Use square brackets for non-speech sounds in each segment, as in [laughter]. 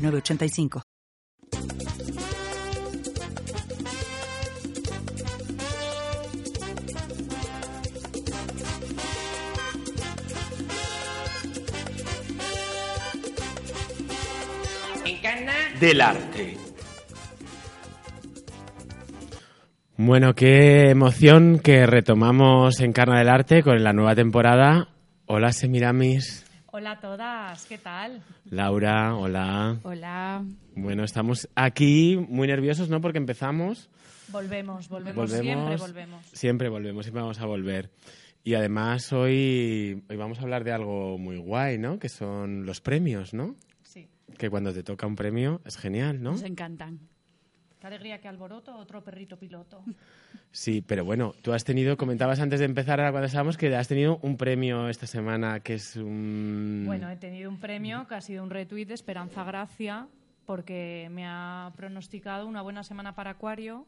906985. del arte. Bueno, qué emoción que retomamos en Carna del Arte con la nueva temporada. Hola, Semiramis. Hola a todas, ¿qué tal? Laura, hola. Hola. Bueno, estamos aquí muy nerviosos, ¿no? Porque empezamos. Volvemos, volvemos, siempre volvemos. Siempre volvemos, siempre vamos a volver. Y además hoy, hoy vamos a hablar de algo muy guay, ¿no? Que son los premios, ¿no? Sí. Que cuando te toca un premio es genial, ¿no? Nos encantan. Qué alegría que alboroto, otro perrito piloto. Sí, pero bueno, tú has tenido, comentabas antes de empezar, ahora cuando estábamos, que has tenido un premio esta semana que es un... Bueno, he tenido un premio que ha sido un retweet de Esperanza Gracia porque me ha pronosticado una buena semana para Acuario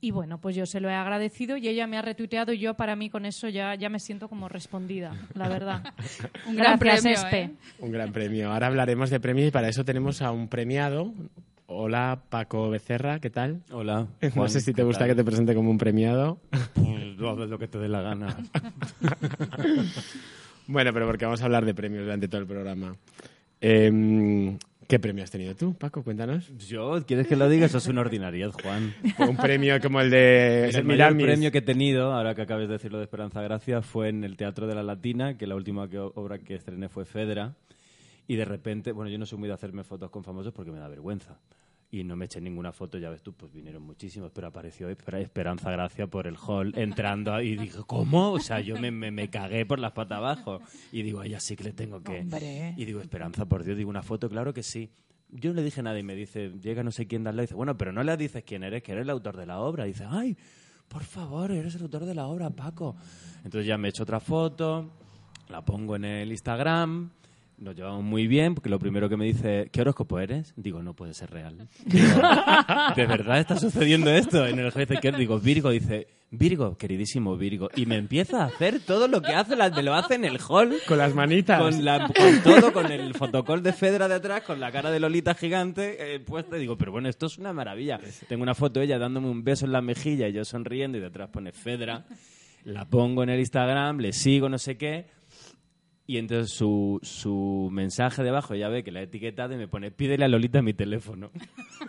y bueno, pues yo se lo he agradecido y ella me ha retuiteado y yo para mí con eso ya, ya me siento como respondida, la verdad. [laughs] un gran Gracias, premio, Espe. ¿eh? Un gran premio. Ahora hablaremos de premios y para eso tenemos a un premiado. Hola, Paco Becerra, ¿qué tal? Hola. no Juan, sé si te ¿qué gusta tal? que te presente como un premiado. Pues tú haces lo que te dé la gana. [laughs] Bueno, pero porque vamos a hablar de premios durante todo el programa. Em, ¿Qué premio has tenido tú, Paco? Cuéntanos. Yo, ¿quieres que lo diga? Eso es una ordinariedad, Juan. [laughs] Un premio como el de el mayor mis- premio que he tenido, ahora que acabas de decirlo de Esperanza Gracia, fue en el Teatro de la Latina, que la última que- obra que estrené fue Fedra. Y de repente, bueno, yo no soy muy de hacerme fotos con famosos porque me da vergüenza. Y no me eché ninguna foto, ya ves tú, pues vinieron muchísimos, pero apareció Esper- Esperanza Gracia por el hall entrando y dije, ¿cómo? O sea, yo me, me, me cagué por las patas abajo. Y digo, a ella sí que le tengo que... Hombre. Y digo, Esperanza, por Dios, digo, una foto, claro que sí. Yo no le dije nada y me dice, llega no sé quién darle. Dice, bueno, pero no le dices quién eres, que eres el autor de la obra. dice, ay, por favor, eres el autor de la obra, Paco. Entonces ya me he hecho otra foto, la pongo en el Instagram, nos llevamos muy bien, porque lo primero que me dice, ¿qué horóscopo eres? Digo, no puede ser real. Digo, ¿De verdad está sucediendo esto? En el jefe que digo, Virgo, dice, Virgo, queridísimo Virgo. Y me empieza a hacer todo lo que hace, la- lo hace en el hall. Con las manitas. Con, la- con todo, con el fotocall de Fedra de atrás, con la cara de Lolita gigante eh, puesta. Y digo, pero bueno, esto es una maravilla. Tengo una foto de ella dándome un beso en la mejilla y yo sonriendo y detrás pone Fedra. La pongo en el Instagram, le sigo, no sé qué. Y entonces su, su mensaje debajo ya ve que la he etiquetado y me pone, pídele a Lolita mi teléfono. [laughs]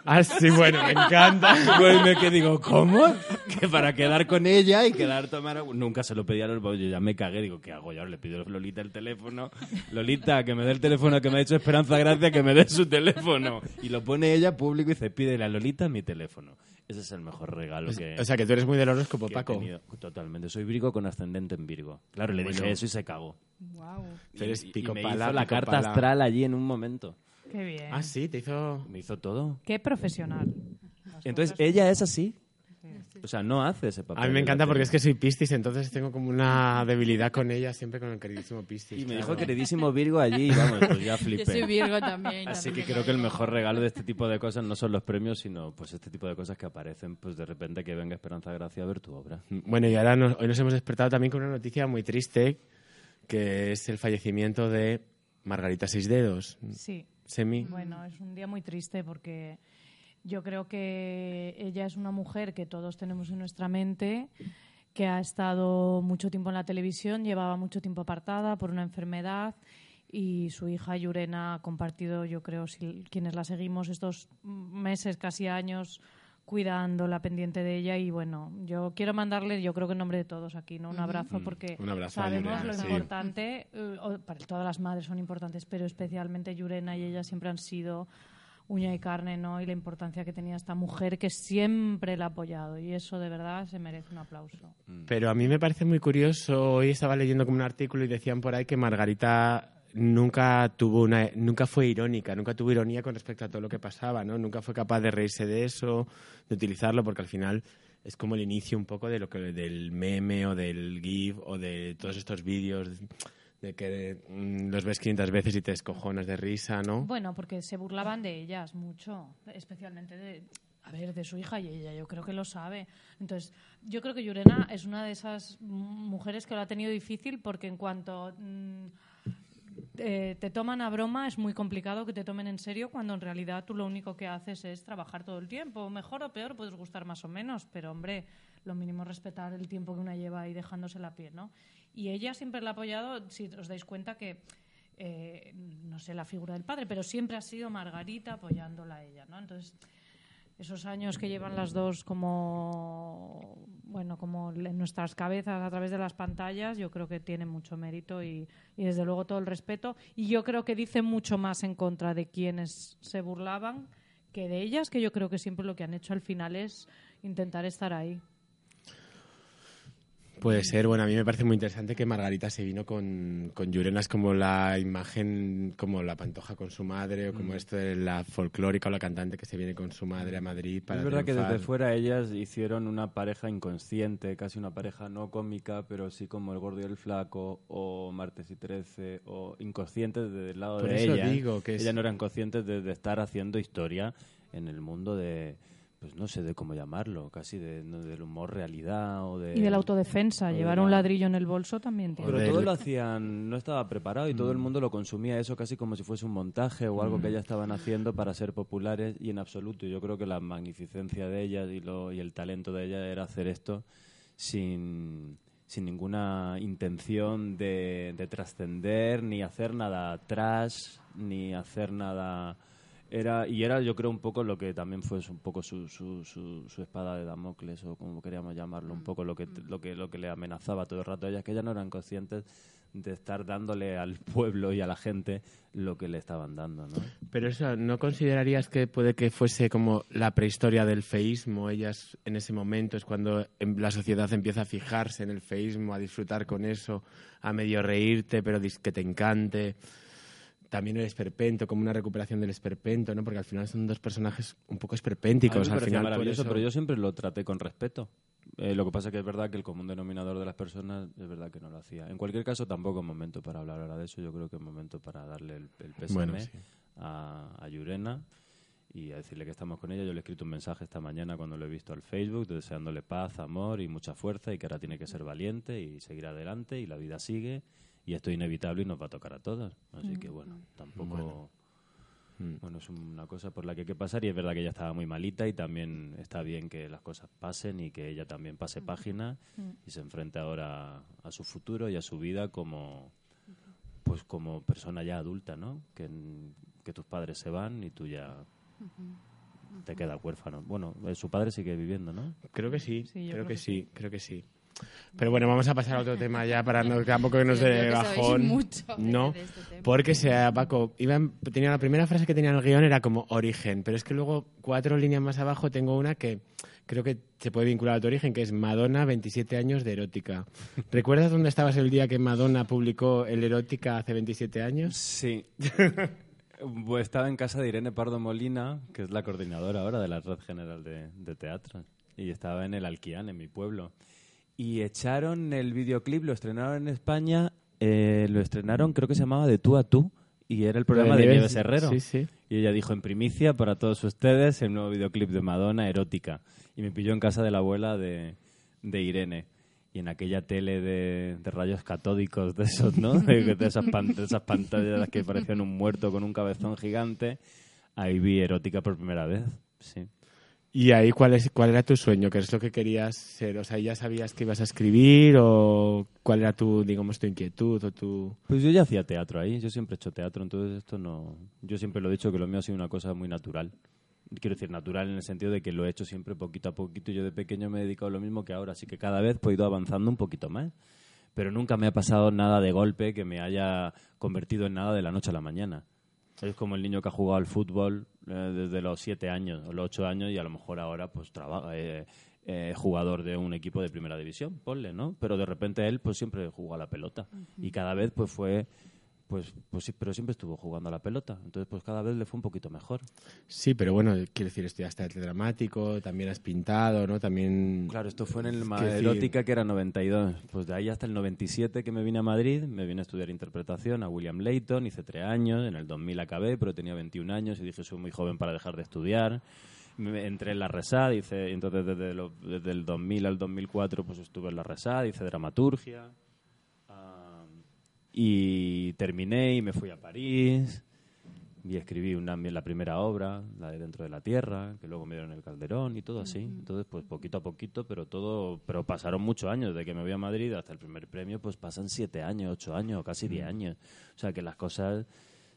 Ah, sí, bueno, me encanta. [laughs] Pues me que digo, ¿cómo? Que para quedar con ella y quedar tomar... Nunca se lo pedí a Lolita, yo ya me cagué, digo, ¿qué hago? Ya le pido a Lolita el teléfono. Lolita, que me dé el teléfono que me ha hecho Esperanza Gracia, que me dé su teléfono. Y lo pone ella público y dice, pídele a Lolita mi teléfono. Ese es el mejor regalo que, O sea, que tú eres muy del horóscopo, Paco. Totalmente. Soy Virgo con ascendente en Virgo. Claro, le dije eso y se cagó. Wow, eres Y- y pico me pala, hizo la pico carta pala. astral allí en un momento. qué bien. Ah, sí, te hizo... Me hizo todo. Qué profesional. Entonces, ella es así. O sea, no hace ese papel. A mí me la encanta porque es que soy Piscis, entonces tengo como una debilidad con ella, siempre con el queridísimo Piscis. Y me claro. dijo queridísimo Virgo allí, y vamos, pues ya [laughs] Yo soy flipé. Virgo también. Así que creo que el mejor regalo de este tipo de cosas no son los premios, sino pues este tipo de cosas que aparecen, pues de repente que venga Esperanza Gracia a ver tu obra. Bueno, y ahora nos- hoy nos hemos despertado también con una noticia muy triste, que es el fallecimiento de Margarita Seis Dedos. Sí. Semi. Bueno, es un día muy triste porque yo creo que ella es una mujer que todos tenemos en nuestra mente, que ha estado mucho tiempo en la televisión, llevaba mucho tiempo apartada por una enfermedad y su hija Yurena ha compartido, yo creo, si, quienes la seguimos estos meses, casi años, cuidándola, pendiente de ella y bueno, yo quiero mandarle, yo creo que en nombre de todos aquí, ¿no? Un abrazo porque Un abrazo a sabemos Yurena, lo sí. importante, eh, para todas las madres son importantes, pero especialmente Yurena y ella siempre han sido uña y carne, ¿no? Y la importancia que tenía esta mujer que siempre la ha apoyado y eso de verdad se merece un aplauso. Pero a mí me parece muy curioso, hoy estaba leyendo como un artículo y decían por ahí que Margarita nunca tuvo una, nunca fue irónica, nunca tuvo ironía con respecto a todo lo que pasaba, ¿no? Nunca fue capaz de reírse de eso, de utilizarlo, porque al final es como el inicio un poco de lo que del meme o del GIF o de todos estos vídeos de que mm, los ves 500 veces y te escojonas de risa, ¿no? Bueno, porque se burlaban de ellas mucho, especialmente de, a ver, de su hija y ella, yo creo que lo sabe. Entonces, yo creo que Yurena es una de esas mujeres que lo ha tenido difícil porque en cuanto mm, eh, te toman a broma es muy complicado que te tomen en serio cuando en realidad tú lo único que haces es trabajar todo el tiempo. Mejor o peor, puedes gustar más o menos, pero hombre, lo mínimo es respetar el tiempo que una lleva ahí dejándose la piel, ¿no? Y ella siempre la ha apoyado, si os dais cuenta que, eh, no sé la figura del padre, pero siempre ha sido Margarita apoyándola a ella, ¿no? Entonces, esos años que llevan las dos como bueno como en nuestras cabezas a través de las pantallas yo creo que tiene mucho mérito y, y, desde luego todo el respeto y yo creo que dice mucho más en contra de quienes se burlaban que de ellas que yo creo que siempre lo que han hecho al final es intentar estar ahí Puede ser, bueno, a mí me parece muy interesante que Margarita se vino con, con Yurenas como la imagen, como la pantoja con su madre, o como mm. esto de la folclórica o la cantante que se viene con su madre a Madrid para Es verdad que desde fuera ellas hicieron una pareja inconsciente, casi una pareja no cómica, pero sí como El Gordo y el Flaco, o Martes y Trece, o inconscientes desde el lado de ella. digo que Ellas no eran conscientes de estar haciendo historia en el mundo de pues no sé de cómo llamarlo, casi de, del humor realidad o de... Y de la autodefensa, llevar un ladrillo en el bolso también tiene. Pero todo lo hacían, no estaba preparado y todo el mm. mundo lo consumía eso casi como si fuese un montaje o algo que mm. ellas estaban haciendo para ser populares y en absoluto. Yo creo que la magnificencia de ellas y, lo, y el talento de ellas era hacer esto sin, sin ninguna intención de, de trascender, ni hacer nada trash, ni hacer nada era y era yo creo un poco lo que también fue un poco su, su, su, espada de Damocles o como queríamos llamarlo un poco lo que lo que lo que le amenazaba todo el rato a ellas que ellas no eran conscientes de estar dándole al [laughs] pueblo y a la gente lo que le estaban dando ¿no? pero eso no considerarías que puede que fuese como la prehistoria del feísmo ellas en ese momento es cuando em, la sociedad empieza a fijarse en el feísmo a disfrutar con eso a medio reírte pero que te encante también el esperpento, como una recuperación del esperpento, ¿no? Porque al final son dos personajes un poco esperpénticos. al final, maravilloso, pero yo siempre lo traté con respeto. Eh, lo que pasa que es verdad que el común denominador de las personas es verdad que no lo hacía. En cualquier caso, tampoco es momento para hablar ahora de eso. Yo creo que es momento para darle el, el pésame a, a Yurena y a decirle que estamos con ella. Yo le he escrito un mensaje esta mañana cuando lo he visto al Facebook, deseándole paz, amor y mucha fuerza y que ahora tiene que ser valiente y seguir adelante y la vida sigue y esto es inevitable y nos va a tocar a todos. Así que bueno, mm. tampoco... Mm. Bueno. es una cosa por la que hay que pasar y es verdad que ella estaba muy malita y también está bien que las cosas pasen y que ella también pase mm. página y se enfrente ahora a su futuro y a su vida como pues como persona ya adulta, ¿no? Que, que tus padres se van y tú ya te quedas huérfano. Bueno, eh, su padre sigue viviendo, ¿no? Creo que sí, creo, que, sí, creo que sí. Pero bueno, vamos a pasar a otro [laughs] tema ya para no, tampoco que nos dé bajón. no, este porque sea Paco, iba, tenía la primera frase que tenía en el guion era como origen, pero es que luego cuatro líneas más abajo tengo una que creo que se puede vincular a tu origen, que es Madonna, 27 años de erótica. [laughs] ¿Recuerdas dónde estabas el día que Madonna publicó el erótica hace 27 años? Sí. [laughs] Pues estaba en casa de Irene Pardo Molina, que es la coordinadora ahora de la Red General de, de Teatro, y estaba en el Alquián, en mi pueblo y echaron el videoclip, lo estrenaron en España, eh, lo estrenaron, creo que se llamaba De tú a tú, y era el programa de, Nieves Herrero. Y ella dijo en primicia para todos ustedes el nuevo videoclip de Madonna, erótica. Y me pilló en casa de la abuela de, de Irene. Y en aquella tele de, rayos catódicos de esos, ¿no? De, esas, de esas pantallas que parecían un muerto con un cabezón gigante, ahí vi erótica por primera vez. Sí. ¿Y ahí cuál, es, cuál era tu sueño? ¿Qué es lo que querías ser? O sea, ¿ya sabías que ibas a escribir o cuál era tu, digamos, tu inquietud o tu...? Pues yo ya hacía teatro ahí, yo siempre he hecho teatro, entonces esto no... Yo siempre lo he dicho que lo mío ha sido una cosa muy natural. Quiero decir, natural en el sentido de que lo he hecho siempre poquito a poquito. Yo de pequeño me he dedicado a lo mismo que ahora, así que cada vez he ido avanzando un poquito más. Pero nunca me ha pasado nada de golpe que me haya convertido en nada de la noche a la mañana. Es como el niño que ha jugado al fútbol eh, desde los siete años o los ocho años y a lo mejor ahora pues trabaja, eh, eh, jugador de un equipo de primera división, ponle, ¿no? Pero de repente él pues siempre jugó a la pelota y cada vez pues fue pues, pues sí, pero siempre estuvo jugando a la pelota. Entonces, pues cada vez le fue un poquito mejor. Sí, pero bueno, quiero decir, estudiaste arte dramático, también has pintado, ¿no? También... Claro, esto fue en el Erótica, que era 92. Pues de ahí hasta el 97 que me vine a Madrid, me vine a estudiar interpretación a William Layton, hice tres años, en el 2000 acabé, pero tenía 21 años y dije, soy muy joven para dejar de estudiar. entré en la RESAD, hice, entonces desde, desde el 2000 al 2004 pues estuve en la RESAD, hice dramaturgia y terminé y me fui a París y escribí una, la primera obra, la de Dentro de la Tierra, que luego me dieron el Calderón y todo así. Entonces, pues poquito a poquito, pero todo, pero pasaron muchos años, desde que me voy a Madrid hasta el primer premio, pues pasan siete años, ocho años, casi diez años. O sea que las cosas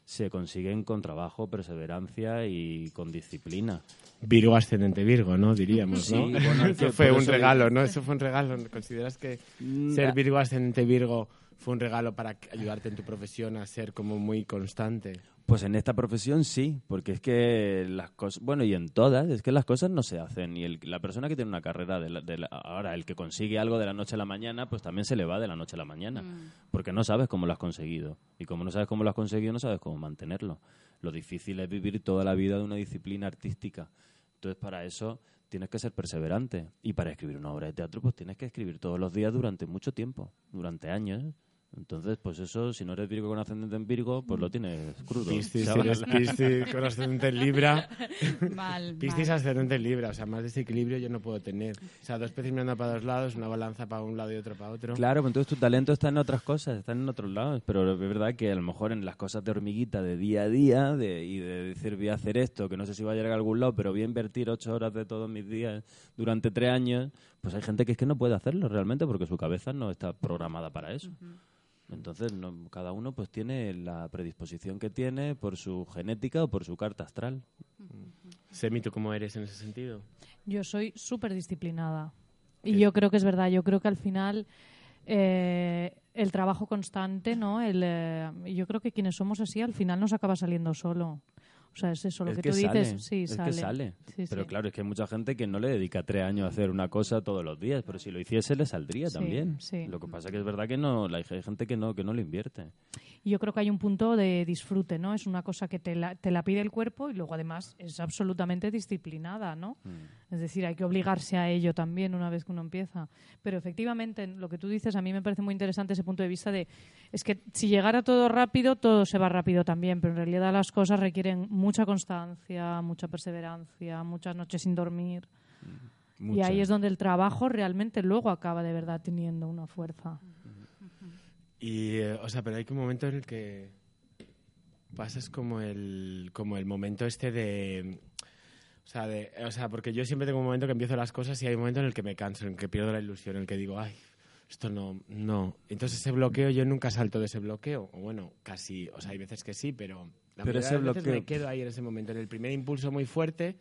se consiguen con trabajo, perseverancia y con disciplina. Virgo ascendente Virgo, ¿no? Diríamos, ¿no? [laughs] eso fue un regalo, ¿no? Eso fue un regalo. ¿Consideras que mm, ser Virgo ascendente Virgo fue un regalo para ayudarte en tu profesión a ser como muy constante. Pues en esta profesión sí, porque es que las cosas, bueno, y en todas, es que las cosas no se hacen. Y la persona que tiene una carrera, de, ahora el que consigue algo de la noche a la mañana, pues también se le va de la noche a la mañana, mm. porque no sabes cómo lo has conseguido. Y como no sabes cómo lo has conseguido, no sabes cómo mantenerlo. Lo difícil es vivir toda la vida de una disciplina artística. Entonces, para eso tienes que ser perseverante. Y para escribir una obra de teatro, pues tienes que escribir todos los días durante mucho tiempo, durante años. Entonces, pues eso, si no eres Virgo con ascendente en Virgo, pues lo tienes crudo. Piscis, si eres Piscis con ascendente en Libra. [laughs] Mal, Piscis ascendente en Libra, o sea, más desequilibrio yo no puedo tener. O sea, dos peces mirando para dos lados, una balanza para un lado y otro para otro. Claro, pues entonces tu talento está en otras cosas, está en otros lados. Pero es verdad que a lo mejor en las cosas de hormiguita de día a día de, y de decir voy a hacer esto, que no sé si va a llegar a algún lado, pero voy a invertir ocho horas de todos mis días durante tres años, pues hay gente que es que no puede hacerlo realmente porque su cabeza no está programada para eso. Entonces, cada uno pues tiene la predisposición que tiene por su genética o por su carta astral. Semi, ¿tú cómo eres en ese sentido? Yo soy súper disciplinada. Y yo creo que es verdad. Yo creo que al final eh, el trabajo constante, ¿no? El, eh, yo creo que quienes somos así al final nos acaba saliendo solo. O sea, es eso lo que, tú dices. Sí, es sale. Que sale. pero claro, es que hay mucha gente que no le dedica tres años a hacer una cosa todos los días, pero si lo hiciese le saldría también. Lo que pasa que es verdad que no, hay gente que no, que no lo invierte. yo creo que hay un punto de disfrute, ¿no? Es una cosa que te la, te la pide el cuerpo y luego además es absolutamente disciplinada, ¿no? Mm. Es decir, hay que obligarse a ello también una vez que uno empieza. Pero efectivamente, lo que tú dices, a mí me parece muy interesante ese punto de vista de, es que si llegara todo rápido, todo se va rápido también, pero en realidad las cosas requieren mucha constancia, mucha perseverancia, muchas noches sin dormir. Y ahí es donde el trabajo realmente luego acaba de verdad teniendo una fuerza. Y, eh, o sea, pero hay un momento en el que pasas como el, como el momento este de... O sea, de, o sea, porque yo siempre tengo un momento que empiezo las cosas y hay un momento en el que me canso, en el que pierdo la ilusión, en el que digo, ay, esto no, no. Entonces ese bloqueo yo nunca salto de ese bloqueo. O bueno, casi, o sea, hay veces que sí, pero pero ese bloqueo... me quedo ahí en ese momento, en el primer impulso muy fuerte.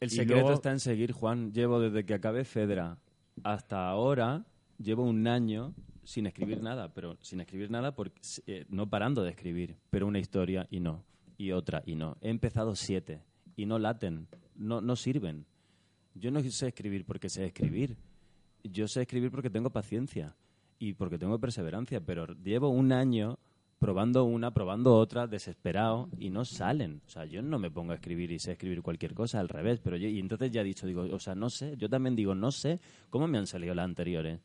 El secreto está en seguir, Juan. Llevo desde que acabé Fedra hasta ahora, llevo un año sin escribir nada, pero sin escribir nada, porque, eh, no parando de escribir, pero una historia y no, y otra y no. He empezado siete y no laten, no, no sirven. Yo no sé escribir porque sé escribir. Yo sé escribir porque tengo paciencia y porque tengo perseverancia, pero llevo un año probando una, probando otra, desesperado, y no salen. O sea, yo no me pongo a escribir y sé escribir cualquier cosa, al revés, pero yo, y entonces ya he dicho, digo, o sea, no sé, yo también digo, no sé cómo me han salido las anteriores.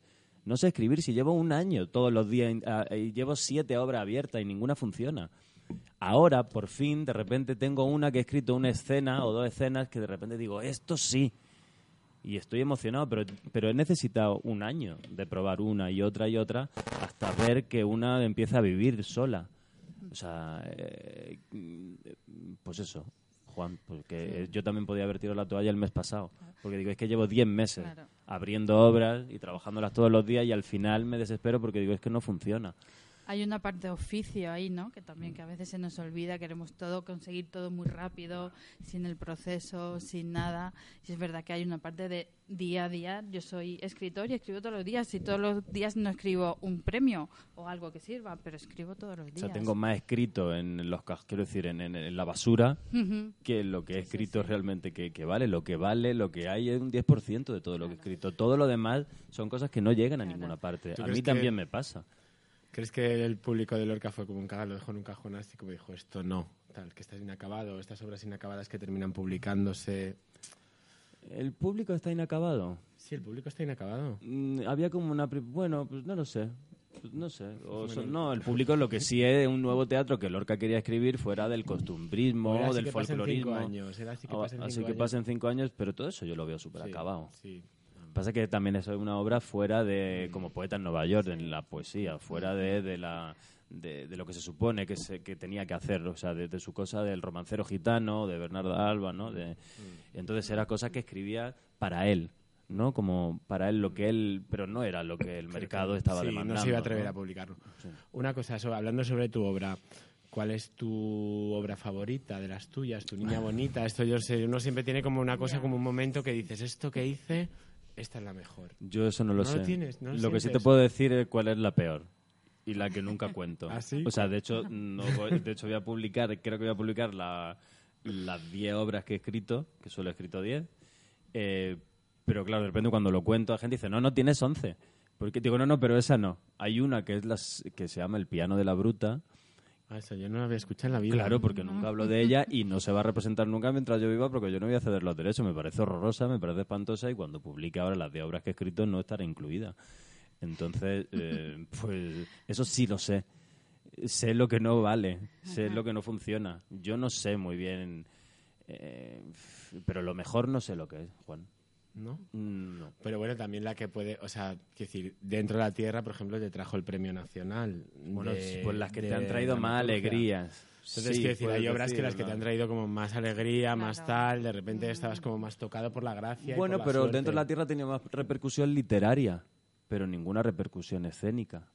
No sé escribir si llevo un año todos los días ah, y llevo siete obras abiertas y ninguna funciona. Ahora, por fin, de repente tengo una que he escrito una escena o dos escenas que de repente digo, esto sí, y estoy emocionado, pero, pero he necesitado un año de probar una y otra y otra hasta ver que una empieza a vivir sola. O sea, eh, pues eso, Juan, porque yo también podía haber tirado la toalla el mes pasado, porque digo, es que llevo 10 meses abriendo obras y trabajándolas todos los días y al final me desespero porque digo, es que no funciona hay una parte de oficio ahí, ¿no? Que también que a veces se nos olvida, queremos todo, conseguir todo muy rápido, sin el proceso, sin nada. Y es verdad que hay una parte de día a día. Yo soy escritor y escribo todos los días. Y todos los días no escribo un premio o algo que sirva, pero escribo todos los días. O sea, tengo más escrito en los quiero decir, en, la basura, que lo que he escrito realmente que, vale. Lo que vale, lo que hay es un 10% de todo lo que he escrito. Todo lo demás son cosas que no llegan a ninguna parte. A mí también me pasa ¿Crees que el público de Lorca fue como un cagado, lo dejó en un cajón así como dijo, esto no, tal, que está inacabado, estas obras inacabadas que terminan publicándose? ¿El público está inacabado? Sí, el público está inacabado. Mm, había como una... Bueno, pues no lo sé. Pues no sé. no, el público lo que sí es un nuevo teatro que Lorca quería escribir fuera del costumbrismo, del folclorismo. Años, así que ah, pasen así que pasen cinco años, pero todo eso yo lo veo súper acabado. Sí. Pasa que también es una obra fuera de, como poeta en Nueva York, en la poesía, fuera de, de la... De, lo que se supone que, se, que tenía que hacer, o sea, de, su cosa del romancero gitano, de Bernardo Alba, ¿no? De, mm. Entonces era cosa que escribía para él, ¿no? Como para él lo que él, pero no era lo que el mercado estaba sí, demandando. no se iba a atrever a publicarlo. Una cosa, hablando sobre tu obra, ¿cuál es tu obra favorita de las tuyas, tu niña [laughs] bonita? Esto yo sé, uno siempre tiene como una cosa, como un momento que dices, esto que hice esta es la mejor. Yo eso no lo sé. Lo, tienes, ¿no lo, que sí te puedo decir es cuál es la peor y la que nunca cuento. [laughs] ¿Ah, O sea, de hecho, no de hecho voy a publicar, creo que voy a publicar la, las 10 obras que he escrito, que solo he escrito 10. Eh, pero claro, de repente cuando lo cuento, la gente dice, no, no, tienes 11. Porque digo, no, no, pero esa no. Hay una que es las, que se llama El piano de la bruta, Ah, eso yo no la había escuchado en la vida. Claro, porque nunca hablo de ella y no se va a representar nunca mientras yo viva porque yo no voy a ceder los derechos. Me parece horrorosa, me parece espantosa y cuando publique ahora las de obras que he escrito no estará incluida. Entonces, eh, [laughs] pues eso sí lo sé. Sé lo que no vale, sé lo que no funciona. Yo no sé muy bien, eh, pero lo mejor no sé lo que es, Juan. ¿No? Mm, no. Pero bueno, también la que puede, o sea, decir, dentro de la tierra, por ejemplo, te trajo el premio nacional. Bueno, pues las que te han traído más alegrías. Entonces, quiero decir, hay obras que las que te han traído como más alegría, más tal, de repente estabas como más tocado por la gracia. Bueno, pero dentro de la tierra tenía más repercusión literaria, pero ninguna repercusión escénica.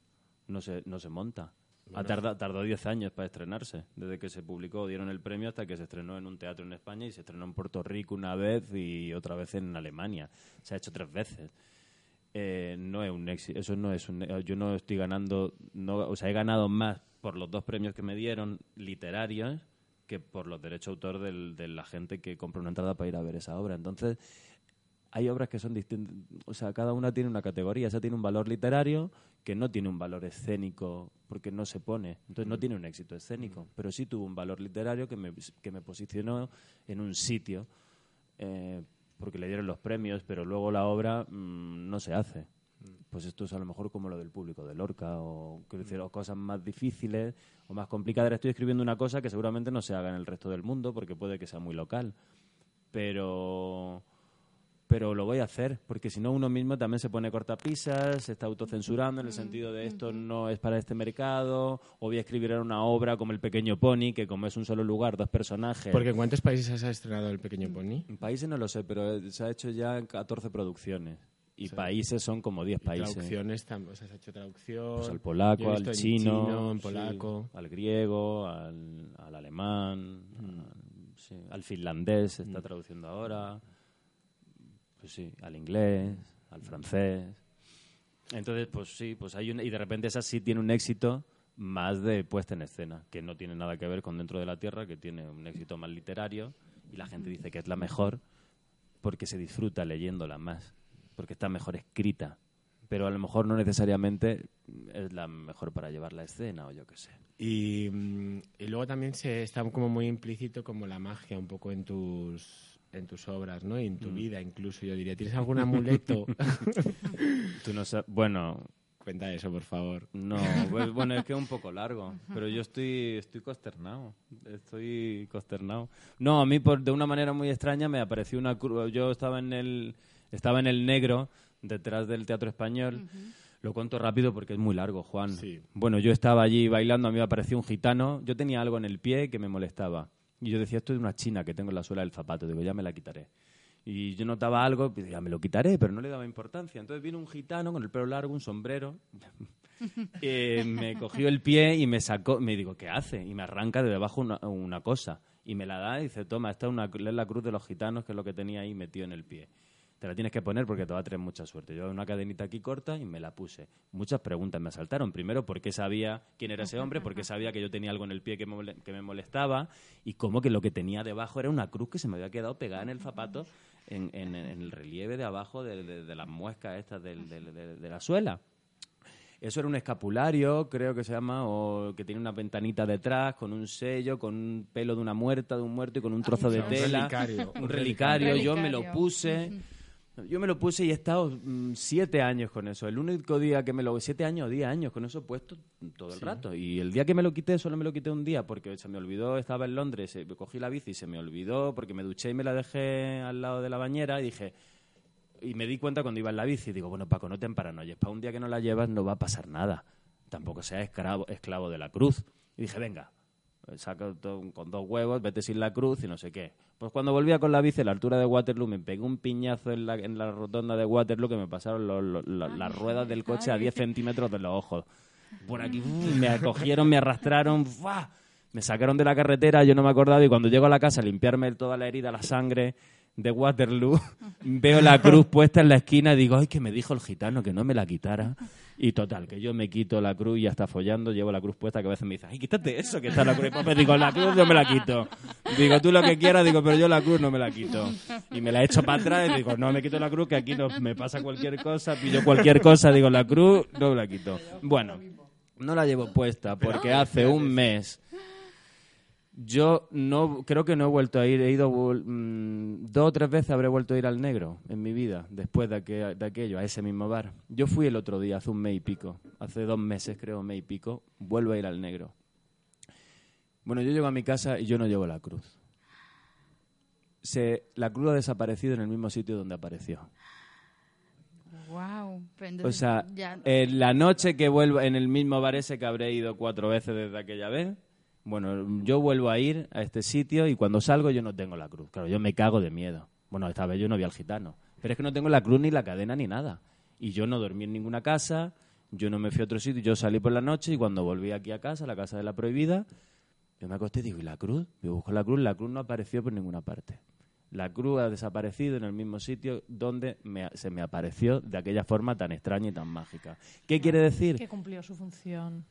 No se, no se monta. Ha tardado 10 años para estrenarse, desde que se publicó, dieron el premio hasta que se estrenó en un teatro en España y se estrenó en Puerto Rico una vez y otra vez en Alemania. Se ha hecho tres veces. Eh, no es un éxito, eso no es un, yo no estoy ganando, no, o sea, he ganado más por los dos premios que me dieron literarios que por los derechos de autor de la gente que compra una entrada para ir a ver esa obra. Entonces, hay obras que son distintas, o sea, cada una tiene una categoría, esa tiene un valor literario que no tiene un valor escénico porque no se pone, entonces no tiene un éxito escénico, pero sí tuvo un valor literario que me, que me posicionó en un sitio eh, porque le dieron los premios, pero luego la obra mm, no se hace. Pues esto es a lo mejor como lo del público de Lorca o, decir, o cosas más difíciles o más complicadas. Estoy escribiendo una cosa que seguramente no se haga en el resto del mundo porque puede que sea muy local. Pero pero lo voy a hacer, porque si no uno mismo también se pone cortapisas, se está autocensurando en el sentido de esto no es para este mercado, o voy a escribir una obra como El Pequeño Pony, que como es un solo lugar, dos personajes... Porque ¿en cuántos países se ha estrenado El Pequeño Pony? En países no lo sé, pero se ha hecho ya en 14 producciones. Y países son como 10 países. Traducciones, o sea, se ha hecho traducción. Pues al polaco, al chino, en polaco. al griego, al, alemán, mm. al, finlandés se está mm. traduciendo ahora. Pues sí, al inglés, al francés. Entonces, pues sí, pues hay un, y de repente esa sí tiene un éxito más de puesta en escena, que no tiene nada que ver con Dentro de la Tierra, que tiene un éxito más literario y la gente dice que es la mejor porque se disfruta leyéndola más, porque está mejor escrita, pero a lo mejor no necesariamente es la mejor para llevar la escena o yo qué sé. Y, mm, y luego también se está como muy implícito como la magia un poco en tus en tus obras, ¿no? Y en tu mm. vida incluso, yo diría. ¿Tienes algún amuleto? [laughs] Tú no sabes... Bueno... Cuenta eso, por favor. No, pues, bueno, es que es un poco largo, pero yo estoy, estoy consternado, estoy consternado. No, a mí por, de una manera muy extraña me apareció una cruz. Yo estaba en el, estaba en el negro, detrás del Teatro Español. Lo cuento rápido porque es muy largo, Juan. Sí. Bueno, yo estaba allí bailando, a mí me apareció un gitano. Yo tenía algo en el pie que me molestaba. Y yo decía, esto es una china que tengo en la suela del zapato. Digo, ya me la quitaré. Y yo notaba algo, pues ya me lo quitaré, pero no le daba importancia. Entonces vino un gitano con el pelo largo, un sombrero, [laughs] eh, me cogió el pie y me sacó, me digo, ¿qué hace? Y me arranca de debajo una, una cosa. Y me la da y dice, toma, esta es, una, es la cruz de los gitanos, que es lo que tenía ahí metido en el pie te la tienes que poner porque te va a traer mucha suerte. Yo una cadenita aquí corta y me la puse. Muchas preguntas me asaltaron. Primero, ¿por qué sabía quién era ese hombre? ¿Por qué sabía que yo tenía algo en el pie que me, molestaba? Y cómo que lo que tenía debajo era una cruz que se me había quedado pegada en el zapato, en, el relieve de abajo de, las muescas estas de, la suela. Eso era un escapulario, creo que se llama, o que tiene una ventanita detrás, con un sello, con un pelo de una muerta, de un muerto y con un trozo de tela. Un relicario. Yo me lo puse. Yo me lo puse y he estado mm, siete años con eso. El único día que me lo... Siete años, diez años con eso puesto todo el rato. Y el día que me lo quité, solo me lo quité un día porque se me olvidó, estaba en Londres, eh, cogí la bici y se me olvidó porque me duché y me la dejé al lado de la bañera y dije... Y me di cuenta cuando iba en la bici, digo, bueno, Paco, no te paranoias. Para un día que no la llevas no va a pasar nada. Tampoco seas esclavo, esclavo de la cruz. Y dije, venga, saco con dos huevos, vete sin la cruz y no sé qué. Pues cuando volvía con la bici a la altura de Waterloo me pegué un piñazo en la, en la rotonda de Waterloo que me pasaron las ruedas del coche a 10 centímetros de los ojos. Por aquí me acogieron, me arrastraron, me sacaron de la carretera, yo no me acordaba y cuando llego a la casa a limpiarme toda la herida, la sangre de Waterloo, [laughs] veo la cruz puesta en la esquina digo, ay, que me dijo el gitano que no me la quitara. Y total, que yo me quito la cruz y ya está follando, llevo la cruz puesta, que a veces me dice, ay, quítate eso, que está la cruz. Y digo, la cruz yo me la quito. Digo, tú lo que quieras, digo, pero yo la cruz no me la quito. Y me la echo para atrás y digo, no me quito la cruz, que aquí no me pasa cualquier cosa, pillo cualquier cosa, digo, la cruz no me la quito. Bueno, no la llevo puesta porque hace un mes yo no creo que no he vuelto a ir, he ido mm, dos o tres veces habré vuelto a ir al negro en mi vida después de, de, aquello, a ese mismo bar. Yo fui el otro día, hace un mes y pico, hace dos meses creo, mes y pico, vuelvo a ir al negro. Bueno, yo llego a mi casa y yo no llevo la cruz. Se, la cruz ha desaparecido en el mismo sitio donde apareció. Wow. O sea, en la noche que vuelvo en el mismo bar ese que habré ido cuatro veces desde aquella vez, bueno, yo vuelvo a ir a este sitio y cuando salgo yo no tengo la cruz. Claro, yo me cago de miedo. Bueno, esta vez yo no vi al gitano. Pero es que no tengo la cruz ni la cadena ni nada. Y yo no dormí en ninguna casa, yo no me fui a otro sitio, yo salí por la noche y cuando volví aquí a casa, a la casa de la prohibida, yo me acosté y digo, ¿y la cruz? Yo busco la cruz, la cruz no apareció por ninguna parte. La cruz ha desaparecido en el mismo sitio donde se me apareció de aquella forma tan extraña y tan mágica. ¿Qué quiere decir? Que cumplió su función.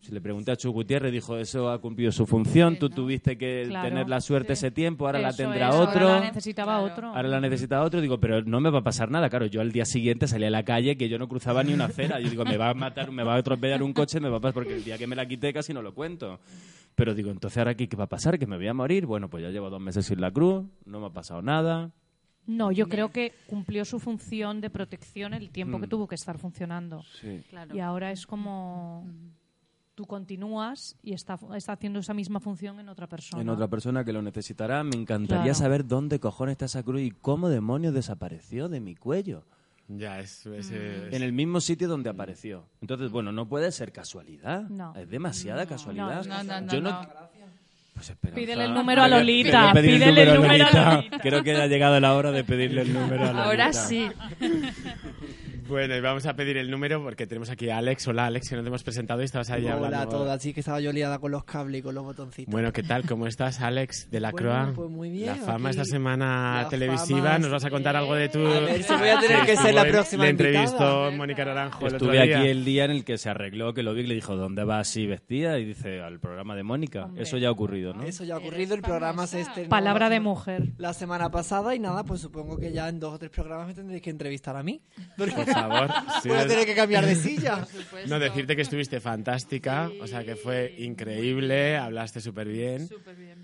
Si le pregunté a Chu Gutiérrez, dijo, eso ha cumplido su función, tú tuviste que tener la suerte ese tiempo, ahora la tendrá otro. Ahora la necesitaba otro. Ahora la necesita otro. Digo, pero no me va a pasar nada. Claro, yo al día siguiente salí a la calle que yo no cruzaba ni una acera. Yo digo, me va a matar, me va a atropellar un coche, me va a pasar, porque el día que me la quité casi no lo cuento. Pero digo, entonces ahora aquí, ¿qué va a pasar? ¿Que me voy a morir? Bueno, pues ya llevo dos meses sin la cruz, no me ha pasado nada. No, yo creo que cumplió su función de protección el tiempo que mm. tuvo que estar funcionando. Sí. Y ahora es como tú continúas y está, está haciendo esa misma función en otra persona. En otra persona que lo necesitará. Me encantaría saber dónde cojones está esa cruz y cómo demonios desapareció de mi cuello. Ya, es, mm. En el mismo sitio donde apareció. Entonces, bueno, no puede ser casualidad. No. Es demasiada casualidad. No, no, Yo no, pues pídele el número a Lolita. Pídele el número a Lolita. Creo que ha llegado la hora de pedirle el número a Lolita. Ahora sí. [laughs] Bueno, y vamos a pedir el número porque tenemos aquí a Alex. Hola, Alex, que no te hemos presentado y estabas ahí hablando. Hola a todas, sí que estaba yo liada con los cables y con los botoncitos. Bueno, ¿qué tal? ¿Cómo estás, Alex, de la Croa? Pues muy bien. La fama esta semana televisiva. ¿Nos vas a contar algo de tu...? A ver si voy a tener que ser la próxima Le entrevistó Mónica Naranjo Estuve aquí el día en el que se arregló, que lo vi, y le dijo, ¿dónde va así vestida? Y dice, al programa de Mónica. Eso ya ha ocurrido, ¿no? Eso ya ha ocurrido, el programa se estrenó... Palabra de mujer. La semana pasada y nada, pues supongo que ya en dos o tres programas me tendréis que entrevistar a mí. Por favor. [laughs] voy a tener que cambiar de silla. No, decirte que estuviste fantástica, o sea que fue increíble, hablaste súper bien.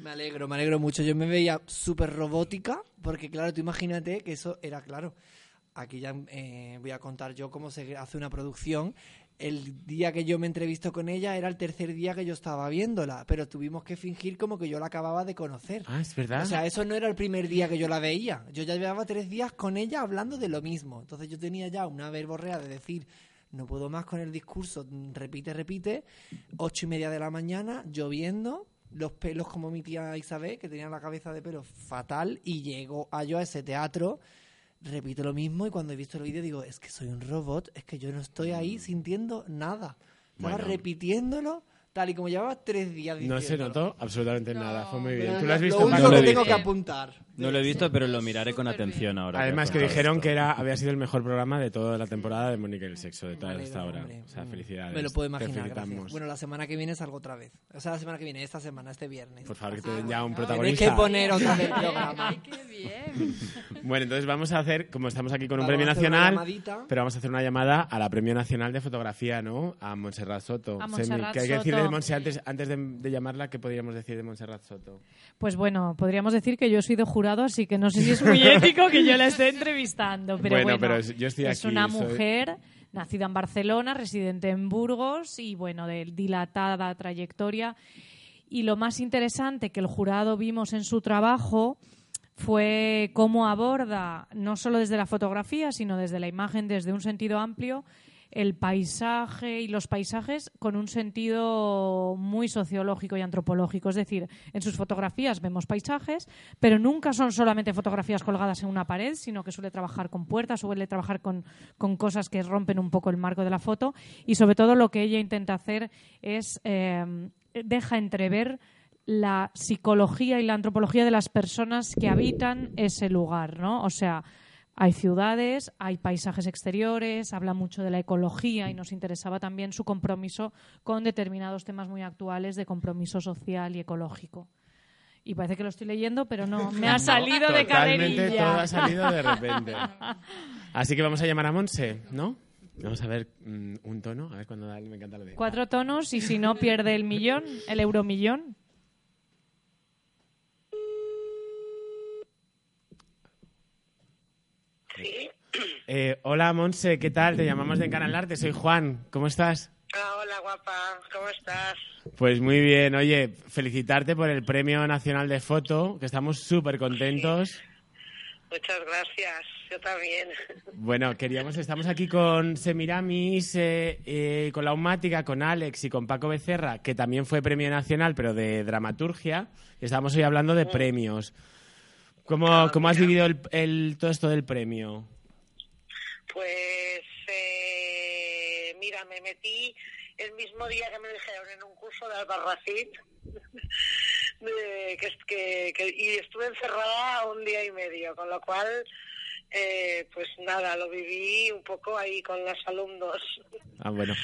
Me alegro, me alegro mucho. Yo me veía súper robótica, porque claro, tú imagínate que eso era claro. Aquí ya eh, voy a contar yo cómo se hace una producción el día que yo me entrevisto con ella era el tercer día que yo estaba viéndola, pero tuvimos que fingir como que yo la acababa de conocer. Ah, es verdad. O sea, eso no era el primer día que yo la veía. Yo ya llevaba tres días con ella hablando de lo mismo. Entonces yo tenía ya una verborrea de decir, no puedo más con el discurso, repite, repite. Ocho y media de la mañana, lloviendo, los pelos como mi tía Isabel, que tenía la cabeza de pelo fatal, y llego a yo a ese teatro repito lo mismo y cuando he visto el vídeo digo, es que soy un robot, es que yo no estoy ahí mm. sintiendo nada. Estaba repitiéndolo tal y como llevaba tres días No se notó absolutamente nada, fue muy bien. ¿Tú lo has visto? Lo único que tengo que apuntar. No lo he visto, pero lo miraré con atención ahora. Además que, dijeron que era había sido el mejor programa de toda la temporada de Mónica y el sexo, de toda esta hora. O sea, felicidades. Me lo puedo imaginar, Bueno, la semana que viene salgo otra vez. O sea, la semana que viene, esta semana, este viernes. Por favor, que te den ya un protagonista. Tienes que poner otra vez el [laughs] programa. bien. bueno, entonces vamos a hacer, como estamos aquí con un premio nacional, pero vamos a hacer una llamada a la Premio Nacional de Fotografía, ¿no? A Montserrat Soto. A Montserrat ¿Qué hay que decir de Montserrat antes, antes de, llamarla? ¿Qué podríamos decir de Montserrat Soto? Pues bueno, podríamos decir que yo he sido jurado, así que no sé si es muy [laughs] ético que yo la esté entrevistando. Pero bueno, pero yo estoy aquí, es una mujer nacida en Barcelona, residente en Burgos y bueno, de dilatada trayectoria. Y lo más interesante que el jurado vimos en su trabajo fue cómo aborda, no solo desde la fotografía, sino desde la imagen, desde un sentido amplio, el paisaje y los paisajes con un sentido muy sociológico y antropológico. Es decir, en sus fotografías vemos paisajes, pero nunca son solamente fotografías colgadas en una pared, sino que suele trabajar con puertas, suele trabajar con, cosas que rompen un poco el marco de la foto y sobre todo lo que ella intenta hacer es eh, deja entrever la psicología y la antropología de las personas que habitan ese lugar, ¿no? O sea, hay ciudades, hay paisajes exteriores, habla mucho de la ecología y nos interesaba también su compromiso con determinados temas muy actuales de compromiso social y ecológico. Y parece que lo estoy leyendo, pero no, me ha [laughs] salido de caderilla. todo ha salido de repente. [laughs] Así que vamos a llamar a Monse, ¿no? Vamos a ver mm, un tono, a ver cuando da, me encanta lo de... Cuatro tonos y si no pierde el millón, el euromillón. Eh, hola, Monse, ¿qué tal? Te llamamos de Canal Arte, soy Juan. ¿Cómo estás? Ah, hola, guapa. ¿Cómo estás? Pues muy bien. Oye, felicitarte por el Premio Nacional de Foto, que estamos súper contentos. Muchas gracias. Yo también. [laughs] Bueno, queríamos, estamos aquí con Semiramis, eh, eh, con la Umática, con Alex y con Paco Becerra, que también fue Premio Nacional, pero de dramaturgia. Estamos hoy hablando de mm. premios. ¿Cómo, ah, ¿cómo has vivido el, todo esto del premio? Pues, eh, mira, me metí el mismo día que me dijeron en un curso de Albarracín [laughs] que, que, y estuve encerrada un día y medio, con lo cual, eh, pues nada, lo viví un poco ahí con los alumnos. Ah, bueno.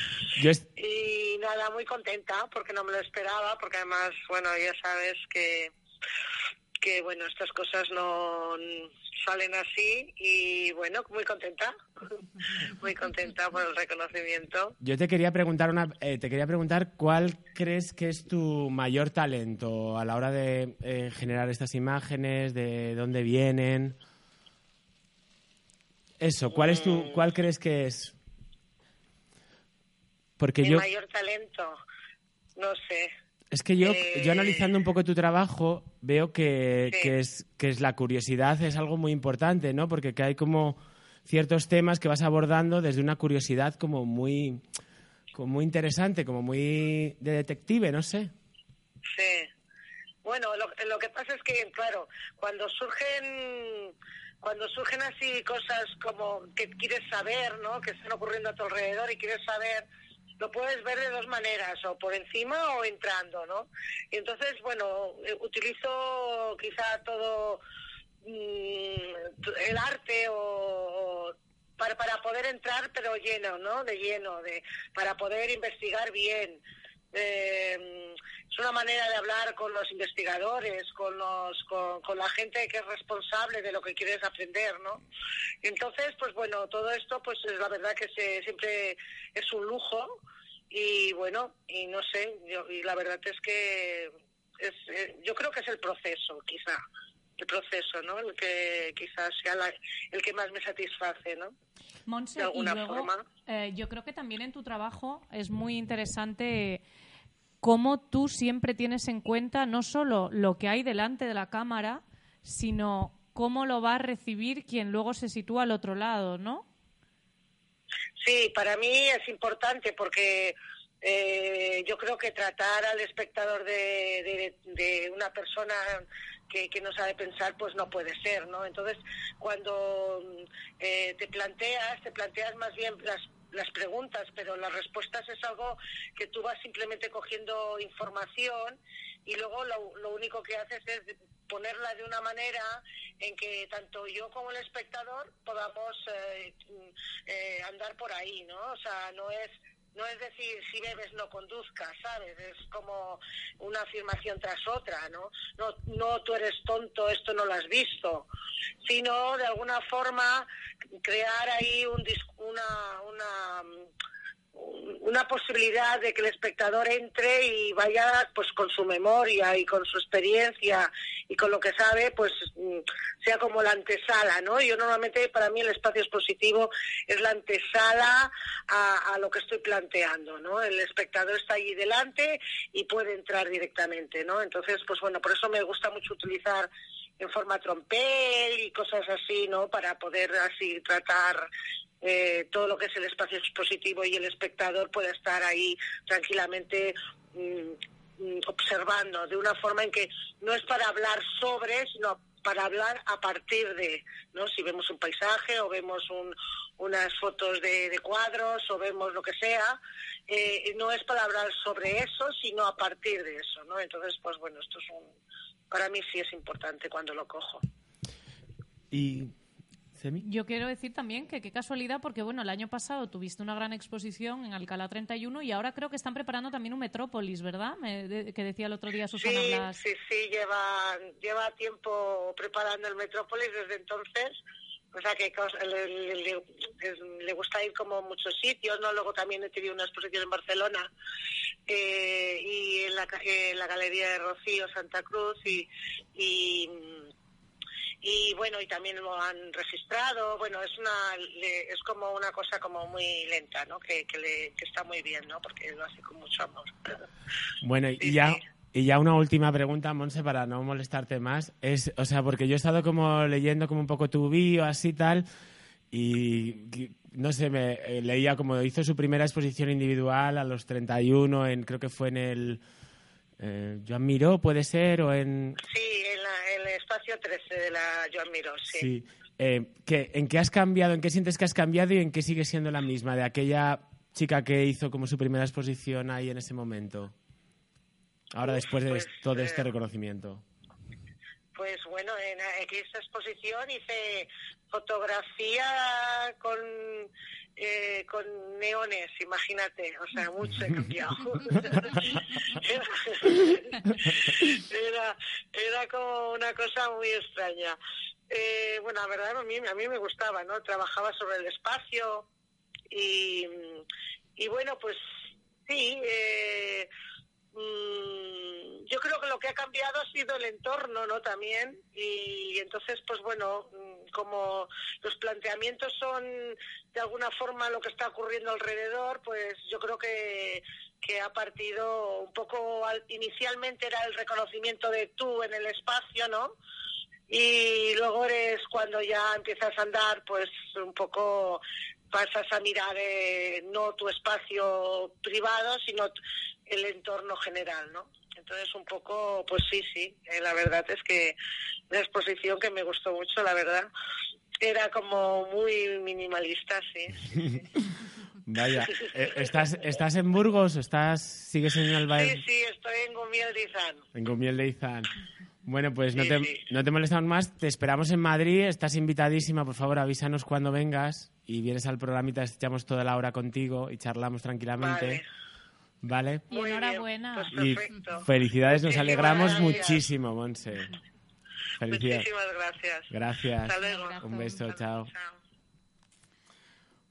Y nada, muy contenta porque no me lo esperaba, porque además, bueno, ya sabes que que bueno, estas cosas no salen así y bueno, muy contenta, [laughs] muy contenta por el reconocimiento. Yo te quería preguntar una, eh, te quería preguntar cuál crees que es tu mayor talento a la hora de eh, generar estas imágenes, de dónde vienen. Eso, ¿cuál es tu, mm. cuál crees que es? Porque Mi mayor talento, no sé. Es que yo, yo analizando un poco tu trabajo, veo que, es, que es la curiosidad es algo muy importante, ¿no? Porque que hay como ciertos temas que vas abordando desde una curiosidad como muy, como muy interesante, como muy de detective, no sé. Sí. Bueno, lo, lo que pasa es que, claro, cuando surgen cuando surgen así cosas como que quieres saber, ¿no? Que están ocurriendo a tu alrededor y quieres saber lo puedes ver de dos maneras, o por encima o entrando, ¿no? Y entonces, bueno, eh, utilizo quizá todo mm, el arte o, para, para poder entrar, pero lleno, ¿no? De lleno, de para poder investigar bien. Eh, es una manera de hablar con los investigadores, con, los, con, la gente que es responsable de lo que quieres aprender, ¿no? entonces, pues bueno, todo esto, pues la verdad que se, siempre es un lujo y bueno, y no sé, yo, y la verdad es que es, eh, yo creo que es el proceso, quizá el proceso, ¿no? El que quizás sea el que más me satisface, ¿no? De alguna forma. Eh, yo creo que también en tu trabajo es muy interesante cómo tú siempre tienes en cuenta no solo lo que hay delante de la cámara, sino cómo lo va a recibir quien luego se sitúa al otro lado, ¿no? Sí, para mí es importante porque eh, yo creo que tratar al espectador de, de, una persona que, que, no sabe pensar, pues no puede ser, ¿no? Entonces, cuando eh, te planteas, te planteas más bien las las preguntas, pero las respuestas es algo que tú vas simplemente cogiendo información y luego lo, único que haces es ponerla de una manera en que tanto yo como el espectador podamos eh, eh, andar por ahí, ¿no? O sea, no es no es decir si bebes no conduzcas, ¿sabes? Es como una afirmación tras otra, ¿no? No, no tú eres tonto, esto no lo has visto. sino de alguna forma crear ahí un, una, una una posibilidad de que el espectador entre y vaya pues con su memoria y con su experiencia y con lo que sabe pues mm, sea como la antesala no yo normalmente para mí el espacio expositivo es la antesala a, a lo que estoy planteando no el espectador está allí delante y puede entrar directamente no entonces pues bueno por eso me gusta mucho utilizar en forma trompel y cosas así, ¿no? Para poder así tratar eh, todo lo que es el espacio expositivo y el espectador pueda estar ahí tranquilamente mm, mm, observando de una forma en que no es para hablar sobre, sino para hablar a partir de, ¿no? Si vemos un paisaje o vemos un, unas fotos de, de, cuadros o vemos lo que sea, eh, no es para hablar sobre eso, sino a partir de eso, ¿no? Entonces, pues bueno, esto es un, para mí sí es importante cuando lo cojo. Y yo quiero decir también que qué casualidad, porque bueno, el año pasado tuviste una gran exposición en Alcalá 31 y ahora creo que están preparando también un Metrópolis, ¿verdad? que decía el otro día Susana sí, Blas. Sí, sí, lleva, lleva tiempo preparando el Metrópolis desde entonces. O sea que le, gusta ir como a muchos sitios, ¿no? Luego también he tenido una exposición en Barcelona eh, y en la, en la Galería de Rocío, Santa Cruz y, y y bueno y también lo han registrado. Bueno es una es como una cosa como muy lenta no que, que, le, que está muy bien no porque lo hace con mucho amor. Bueno y ya y ya una última pregunta Monse para no molestarte más es o sea porque yo he estado como leyendo como un poco tu bio así tal y no sé, me eh, leía como hizo su primera exposición individual a los 31, en, creo que fue en el eh, Joan Miró, puede ser, o en... Sí, en, el espacio 13 de la Joan Miró, sí. sí. Eh, ¿En qué has cambiado, en qué sientes que has cambiado y en qué sigue siendo la misma de aquella chica que hizo como su primera exposición ahí en ese momento? Ahora, después de pues, todo este eh, reconocimiento. Pues bueno, en, esta exposición hice fotografía con eh, con neones, imagínate, o sea, mucho he cambiado. [laughs] era, era como una cosa muy extraña. Eh, bueno, la verdad a mí, a mí me gustaba, ¿no? Trabajaba sobre el espacio y, y bueno, pues sí, eh, mm, yo creo que lo que ha cambiado ha sido el entorno, ¿no? También y entonces, pues bueno, como los planteamientos son de alguna forma lo que está ocurriendo alrededor, pues yo creo que, que ha partido un poco, inicialmente era el reconocimiento de tú en el espacio, ¿no? Y luego eres cuando ya empiezas a andar, pues un poco pasas a mirar eh, no tu espacio privado, sino el entorno general, ¿no? Entonces, un poco, pues sí, sí, eh, la verdad es que una exposición que me gustó mucho, la verdad. Era como muy minimalista, sí. [laughs] Vaya, eh, ¿estás, ¿estás en Burgos estás, sigues en Alba? Sí, sí, estoy en Gumiel de Izán. En Gumiel de Izán. Bueno, pues no, te, no te molestamos más, te esperamos en Madrid, estás invitadísima, por favor avísanos cuando vengas y vienes al programa y te echamos toda la hora contigo y charlamos tranquilamente. Vale. ¿Vale? Y enhorabuena. Pues y felicidades, nos alegramos muchísimo, Monse. [laughs] Felicidades. Muchísimas gracias. Gracias. Hasta luego. Un beso, chao.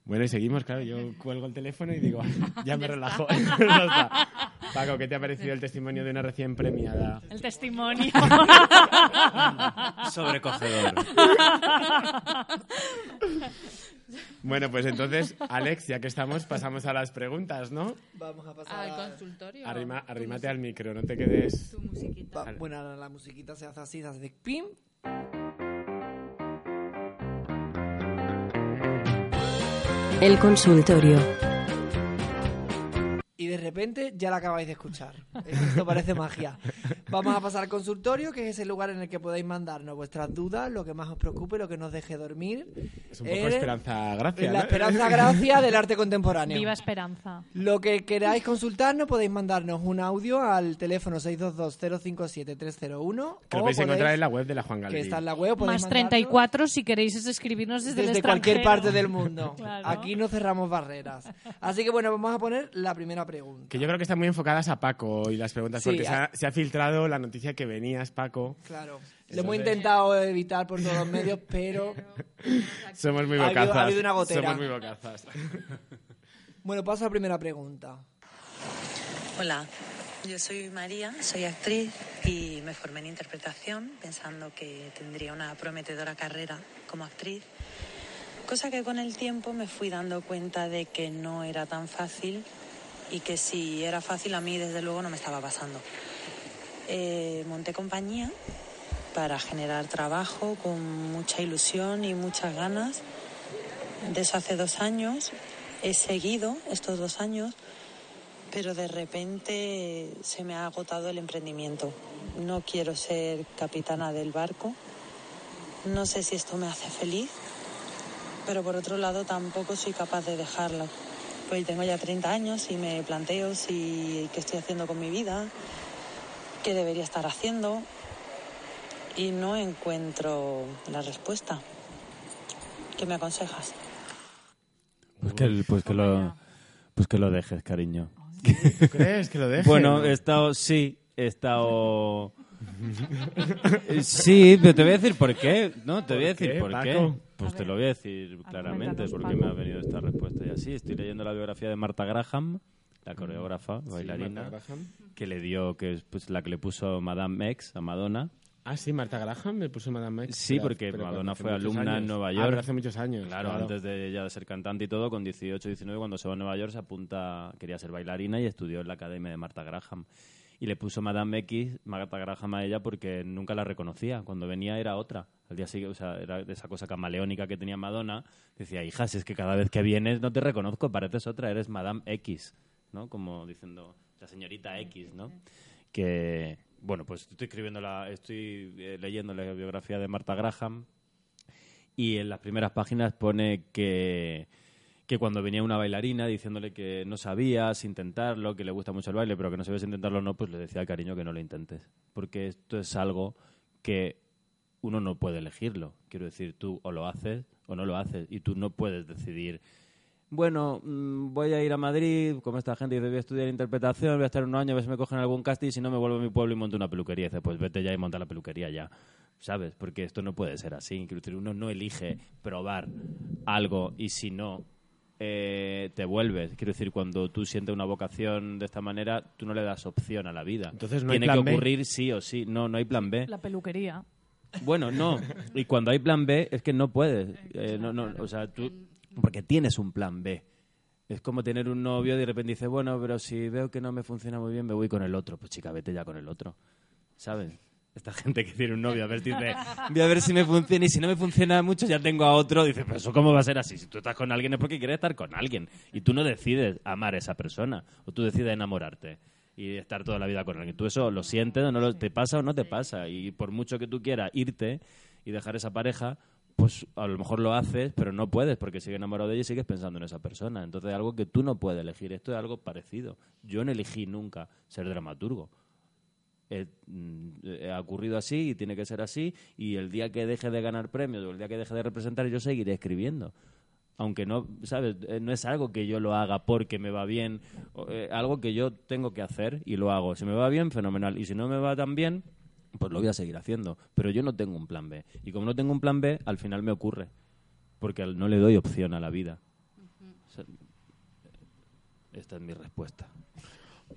Bueno, y seguimos, claro. Yo [laughs] cuelgo el teléfono y digo, [laughs] ya me relajo. [laughs] Paco, ¿qué te ha parecido el testimonio de una recién premiada? El testimonio. Sobrecogedor. Bueno, pues entonces, Alex, ya que estamos, pasamos a las preguntas, ¿no? Vamos a pasar al consultorio. Arrima, arrímate al micro, no te quedes. Tu musiquita. Va, bueno, la musiquita se hace así, se hace de pim. El consultorio de repente ya la acabáis de escuchar. Esto parece magia. Vamos a pasar al consultorio, que es ese lugar en el que podéis mandarnos vuestras dudas, lo que más os preocupe, lo que nos deje dormir. Es un poco Esperanza Gracia. La Esperanza [laughs] Gracia del arte contemporáneo. Viva Esperanza. Lo que queráis consultarnos, podéis mandarnos un audio al teléfono 622-057-301. Que lo podéis encontrar en la web de la Juan Galería. Que está en la web. Más 34 si queréis escribirnos desde, desde el cualquier parte del mundo. [laughs] claro. Aquí no cerramos barreras. Así que bueno, vamos a poner la primera pregunta. Que yo creo que están muy enfocadas a Paco y las preguntas, Sí, porque se a- ha, se ha filtrado la noticia que venías, Paco. Claro. Lo hemos intentado evitar por todos los medios, pero... [laughs] Somos muy bocazas. Ha habido, una gotera. Somos muy bocazas. [laughs] bueno, paso a la primera pregunta. Hola, yo soy María, soy actriz y me formé en interpretación pensando que tendría una prometedora carrera como actriz, cosa que con el tiempo me fui dando cuenta de que no era tan fácil y que si era fácil a mí desde luego no me estaba pasando. Eh, monté compañía para generar trabajo con mucha ilusión y muchas ganas. De eso hace dos años. He seguido estos dos años, pero de repente se me ha agotado el emprendimiento. No quiero ser capitana del barco. No sé si esto me hace feliz, pero por otro lado tampoco soy capaz de dejarlo. Pues tengo ya 30 años y me planteo si qué estoy haciendo con mi vida, qué debería estar haciendo, y no encuentro la respuesta. ¿Qué me aconsejas? Pues que, pues que, lo, pues que lo dejes, cariño. ¿Crees que lo dejes? Bueno, he estado, sí, he estado... [laughs] sí, pero te voy a decir por qué. No, te voy a decir por qué. Pues te lo voy a decir claramente porque me ha venido esta respuesta y así. Estoy leyendo la biografía de Marta Graham, la coreógrafa, bailarina, que le dio, que es pues, la que le puso Madame X a Madonna Ah, sí, Marta Graham me puso Madame X. Sí, porque Madonna fue alumna en Nueva ah, York. Ah, hace muchos años. Claro, antes de ella de ser cantante y todo, con 18, 19, cuando se va a Nueva York, se apunta, quería ser bailarina y estudió en la academia de Marta Graham. Y le puso Madame X, Marta Graham a ella porque nunca la reconocía. Cuando venía era otra. Al día siguiente, o sea, era de esa cosa camaleónica que tenía Madonna. Decía, hija, si es que cada vez que vienes no te reconozco, pareces otra, eres Madame X, ¿no? Como diciendo, la señorita X, ¿no? Que, bueno, pues estoy escribiendo la, estoy eh, leyendo la biografía de Marta Graham y en las primeras páginas pone que, que cuando venía una bailarina diciéndole que no sabías intentarlo, que le gusta mucho el baile, pero que no sabías intentarlo no, pues le decía cariño que no lo intentes. Porque esto es algo que uno no puede elegirlo. Quiero decir, tú o lo haces o no lo haces y tú no puedes decidir bueno, mm, voy a ir a Madrid, como esta gente dice, voy a estudiar interpretación, voy a estar unos años, a ver si me cogen algún casting si no me vuelvo a mi pueblo y monto una peluquería. Y dice, pues vete ya y monta la peluquería ya. ¿Sabes? Porque esto no puede ser así. Quiero uno no elige probar algo y si no, eh, te vuelves. Quiero decir, cuando tú sientes una vocación de esta manera, tú no le das opción a la vida. Entonces no Tiene hay plan que ocurrir sí o sí. No, no hay plan B. La peluquería. Bueno, no. Y cuando hay plan B es que no puedes. Eh, no, no, o sea, tú porque tienes un plan B. Es como tener un novio y de repente dices, bueno, pero si veo que no me funciona muy bien, me voy con el otro. Pues chica, vete ya con el otro. ¿Sabes? Esta gente que tiene un novio, a ver, dice, [laughs] voy a ver si me funciona y si no me funciona mucho ya tengo a otro. Dice, pero eso cómo va a ser así. Si tú estás con alguien es porque quieres estar con alguien y tú no decides amar a esa persona o tú decides enamorarte y estar toda la vida con alguien. Tú eso lo sientes o no lo, te pasa o no te pasa. Y por mucho que tú quieras irte y dejar esa pareja, pues a lo mejor lo haces, pero no puedes porque sigues enamorado de ella y sigues pensando en esa persona. Entonces es algo que tú no puedes elegir. Esto es algo parecido. Yo no elegí nunca ser dramaturgo. Mm, ha ocurrido así y tiene que ser así y el día que deje de ganar premios o el día que deje de representar yo seguiré escribiendo aunque no sabes eh, no es algo que yo lo haga porque me va bien eh, algo que yo tengo que hacer y lo hago si me va bien fenomenal y si no me va tan bien pues lo voy a seguir haciendo. Pero yo no tengo un plan B. Y como no tengo un plan B, al final me ocurre. Porque no le doy opción a la vida. esta es mi respuesta.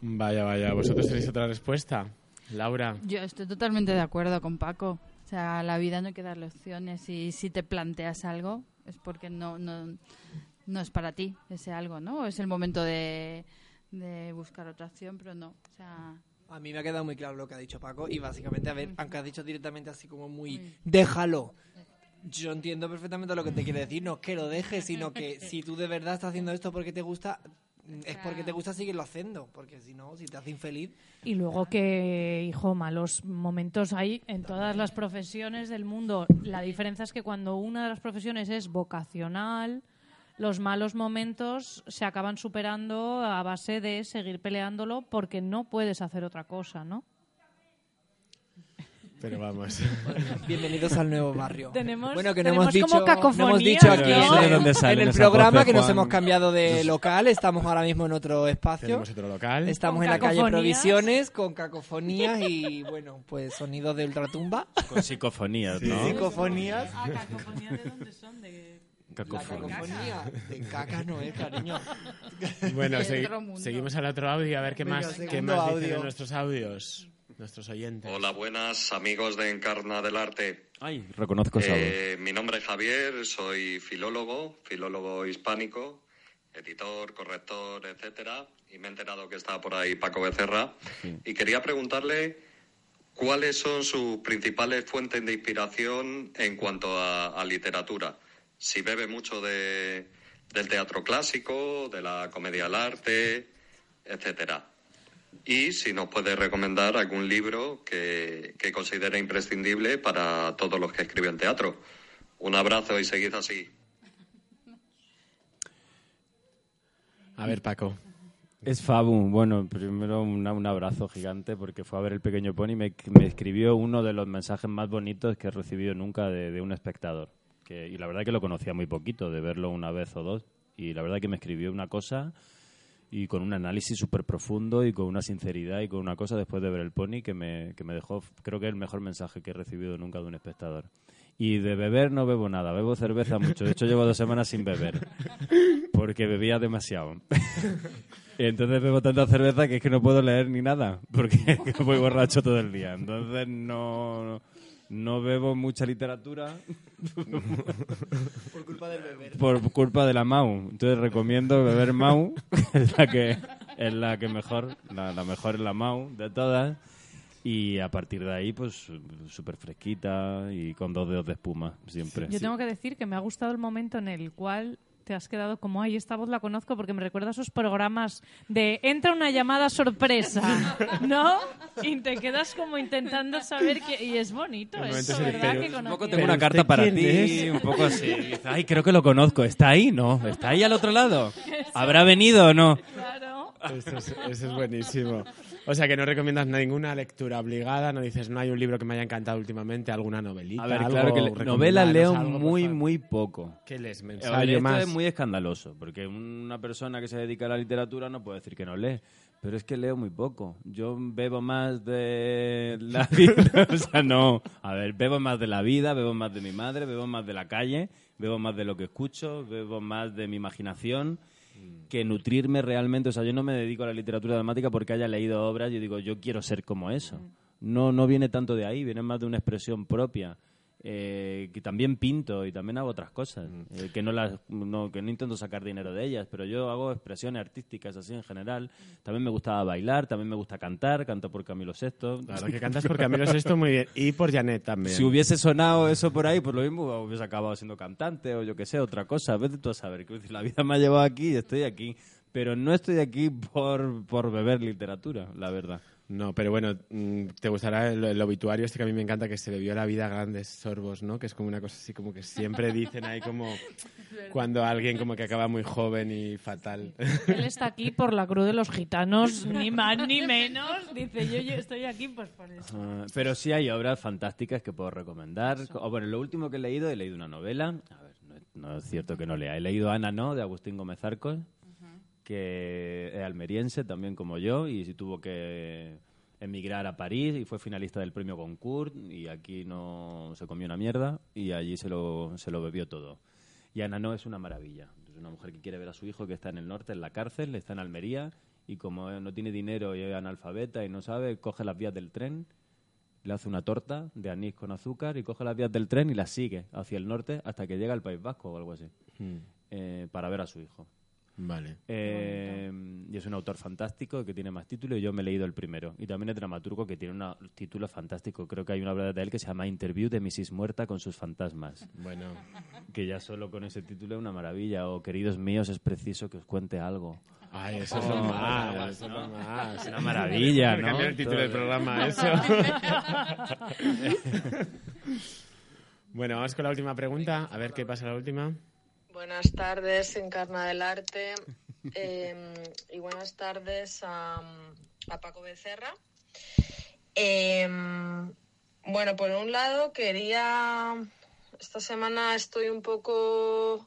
Vaya, vaya. ¿Vosotros tenéis otra respuesta? Laura. Yo estoy totalmente de acuerdo con Paco. O sea, a la vida no hay que darle opciones. Y si te planteas algo, es porque no, no, no es para ti ese algo, ¿no? Es el momento de, de buscar otra opción, pero no. O sea, a mí me ha quedado muy claro lo que ha dicho Paco y básicamente, a ver, aunque has dicho directamente así como muy, déjalo. Yo entiendo perfectamente lo que te quiere decir, no es que lo dejes, sino que si tú de verdad estás haciendo esto porque te gusta, es porque te gusta seguirlo haciendo, porque si no, si te hace infeliz. Y luego que, hijo, malos momentos hay en todas las profesiones del mundo. La diferencia es que cuando una de las profesiones es vocacional, los malos momentos se acaban superando a base de seguir peleándolo porque no puedes hacer otra cosa, ¿no? Pero vamos. [laughs] bienvenidos al nuevo barrio. Tenemos, bueno, que no tenemos hemos dicho, como cacofonía, no hemos dicho aquí ¿no? en, dónde salen en el programa voces, que nos hemos cambiado de local. Estamos ahora mismo en otro espacio. Tenemos otro local. Estamos en la calle cacofonías. Provisiones con cacofonías y, bueno, pues sonidos de ultratumba. Con psicofonías, ¿no? Psicofonías. Ah, cacofonía, ¿de dónde son? De... Cacofonía de caca no es, cariño. Bueno, segui- seguimos al otro audio a ver qué Venga, más, qué más dicen audio. en nuestros audios, nuestros oyentes. Hola, buenas amigos de Encarna del Arte. Ay, reconozco. Eh, mi nombre es Javier, soy filólogo, filólogo hispánico, editor, corrector, etcétera, y me he enterado que está por ahí Paco Becerra y quería preguntarle cuáles son sus principales fuentes de inspiración en cuanto a, a literatura. Si bebe mucho de, del teatro clásico, de la comedia al arte, etcétera. Y si nos puede recomendar algún libro que, que considere imprescindible para todos los que escriben teatro. Un abrazo y seguid así. A ver, Paco. Es Fabu. Bueno, primero una- un abrazo gigante porque fue a ver el pequeño pony y me, me escribió uno de los mensajes más bonitos que he recibido nunca de, de un espectador. Que, y la verdad que lo conocía muy poquito, de verlo una vez o dos. Y la verdad que me escribió una cosa y con un análisis súper profundo y con una sinceridad y con una cosa después de ver el pony que me, que me dejó, creo que el mejor mensaje que he recibido nunca de un espectador. Y de beber no bebo nada, bebo cerveza mucho. De hecho, llevo dos semanas sin beber porque bebía demasiado. [laughs] Entonces bebo tanta cerveza que es que no puedo leer ni nada, porque [laughs] voy borracho todo el día. Entonces no, no bebo mucha literatura Por culpa del beber. por culpa de la Mau. Entonces recomiendo beber Mau, es la que es la que mejor, la, la mejor es la Mau de todas. Y a partir de ahí, pues súper fresquita y con dos dedos de espuma, siempre. Yo tengo que decir que me ha gustado el momento en el cual te has quedado como, ay, esta voz la conozco porque me recuerda a esos programas de entra una llamada sorpresa, [laughs] ¿no? Y te quedas como intentando saber que... Y es bonito eso, ¿verdad? pero- Que un Un poco tengo una ¿usted carta para ti, es? un poco así. Ay, creo que lo conozco. ¿Está ahí? No. ¿Está ahí al otro lado? [laughs] ¿Habrá venido o no? Claro. Eso es, eso es buenísimo. O sea, que no recomiendas ninguna lectura obligada, no dices, no hay un libro que me haya encantado últimamente, alguna novelita. A ver, algo, claro que le- recomendarnos novela leo algo, muy, muy poco. ¿Qué lees? A ver, Mensaje esto más. es muy escandaloso, porque una persona que se dedica a la literatura no puede decir que no lee. Pero es que leo muy poco. Yo bebo más de la [laughs] vida. o sea, no. A ver, bebo más de la vida, bebo más de mi madre, bebo más de la calle, bebo más de lo que escucho, bebo más de mi imaginación que nutrirme realmente. O sea, yo no me dedico a la literatura dramática porque haya leído obras y yo digo, yo quiero ser como eso. No, no viene tanto de ahí, viene más de una expresión propia. Eh, que también pinto y también hago otras cosas eh, que no las no, que no intento sacar dinero de ellas pero yo hago expresiones artísticas así en general también me gustaba bailar también me gusta cantar canto por Camilo VI La verdad que cantas por Camilo esto muy bien. Y por Janet también. si hubiese sonado eso por ahí, pues lo mismo hubiese acabado siendo cantante o yo que sé, otra cosa. Vete tú a saber. Decir, la vida me ha llevado aquí y estoy aquí. Pero no estoy aquí por, por beber literatura, la verdad. No, pero bueno, mm, te gustará el, el obituario este que a mí me encanta, que se bebió la vida a grandes sorbos, ¿no? Que es como una cosa así como que siempre dicen ahí como [laughs] cuando alguien como que acaba muy joven y fatal. Él está aquí por la cruz de los gitanos, [laughs] ni más ni menos. Dice, yo, yo estoy aquí pues por eso. Ah, pero sí hay obras fantásticas que puedo recomendar. O, bueno, lo último que he leído, he leído una novela. A ver, no es, no es cierto que no lea. He leído Ana No, de Agustín Gómez Arcos, que es almeriense también como yo y sí tuvo que emigrar a París y fue finalista del premio Goncourt y aquí no se comió una mierda y allí se lo, se lo bebió todo. Y Ana No es una maravilla. Es una mujer que quiere ver a su hijo que está en el norte, en la cárcel, está en Almería y como no tiene dinero y es analfabeta y no sabe, coge las vías del tren le hace una torta de anís con azúcar y coge las vías del tren y las sigue hacia el norte hasta que llega al País Vasco o algo así, eh, para ver a su hijo. Vale. Eh, y es un autor fantástico que tiene más títulos y yo me he leído el primero. Y también es dramaturgo que tiene un título fantástico. Creo que hay una obra de él que se llama Interview de Mrs. Muerta con sus fantasmas. Bueno, Que ya solo con ese título es una maravilla. O queridos míos, es preciso que os cuente algo. ay, eso es lo más, eso es lo más. Una maravilla, ¿no? Cambiar el título del programa, eso. [laughs] bueno, vamos con la última pregunta. A ver qué pasa la última. Buenas tardes, Encarna del Arte. [laughs] Eh, y buenas tardes a, a Paco Becerra. Eh, bueno, por un lado quería, esta semana estoy un poco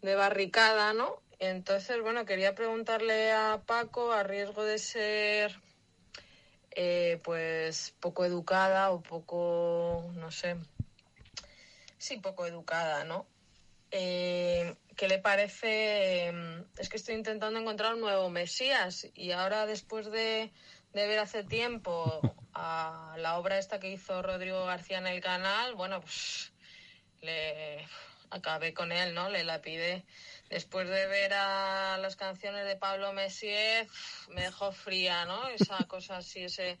de barricada, ¿no? Entonces, bueno, quería preguntarle a Paco, a riesgo de ser, eh, pues, poco educada o poco, no sé, sí, poco educada, ¿no? Eh, ¿Qué le parece? Em, es que estoy intentando encontrar un nuevo Mesías y ahora después de, ver hace tiempo a la obra esta que hizo Rodrigo García en el canal, bueno, pues le acabé con él, ¿no? Le la pide. Después de ver a las canciones de Pablo Messier, me dejó fría, ¿no? Esa cosa así, ese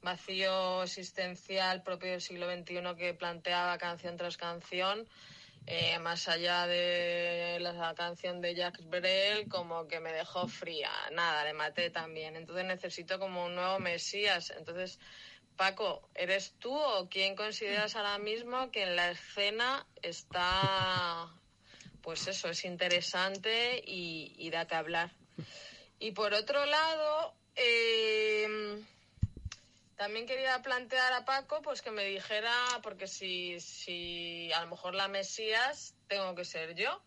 vacío existencial propio del siglo XXI que planteaba canción tras canción. Eh, más allá de la canción de Jacques Brel, como que me dejó fría. Nada, le maté también. Entonces necesito como un nuevo Mesías. Entonces, Paco, ¿eres tú o quién consideras ahora mismo que en la escena está, pues eso, es interesante y, da que hablar? Y por otro lado, eh, también quería plantear a Paco pues que me dijera, porque si, si a lo mejor la Mesías tengo que ser yo.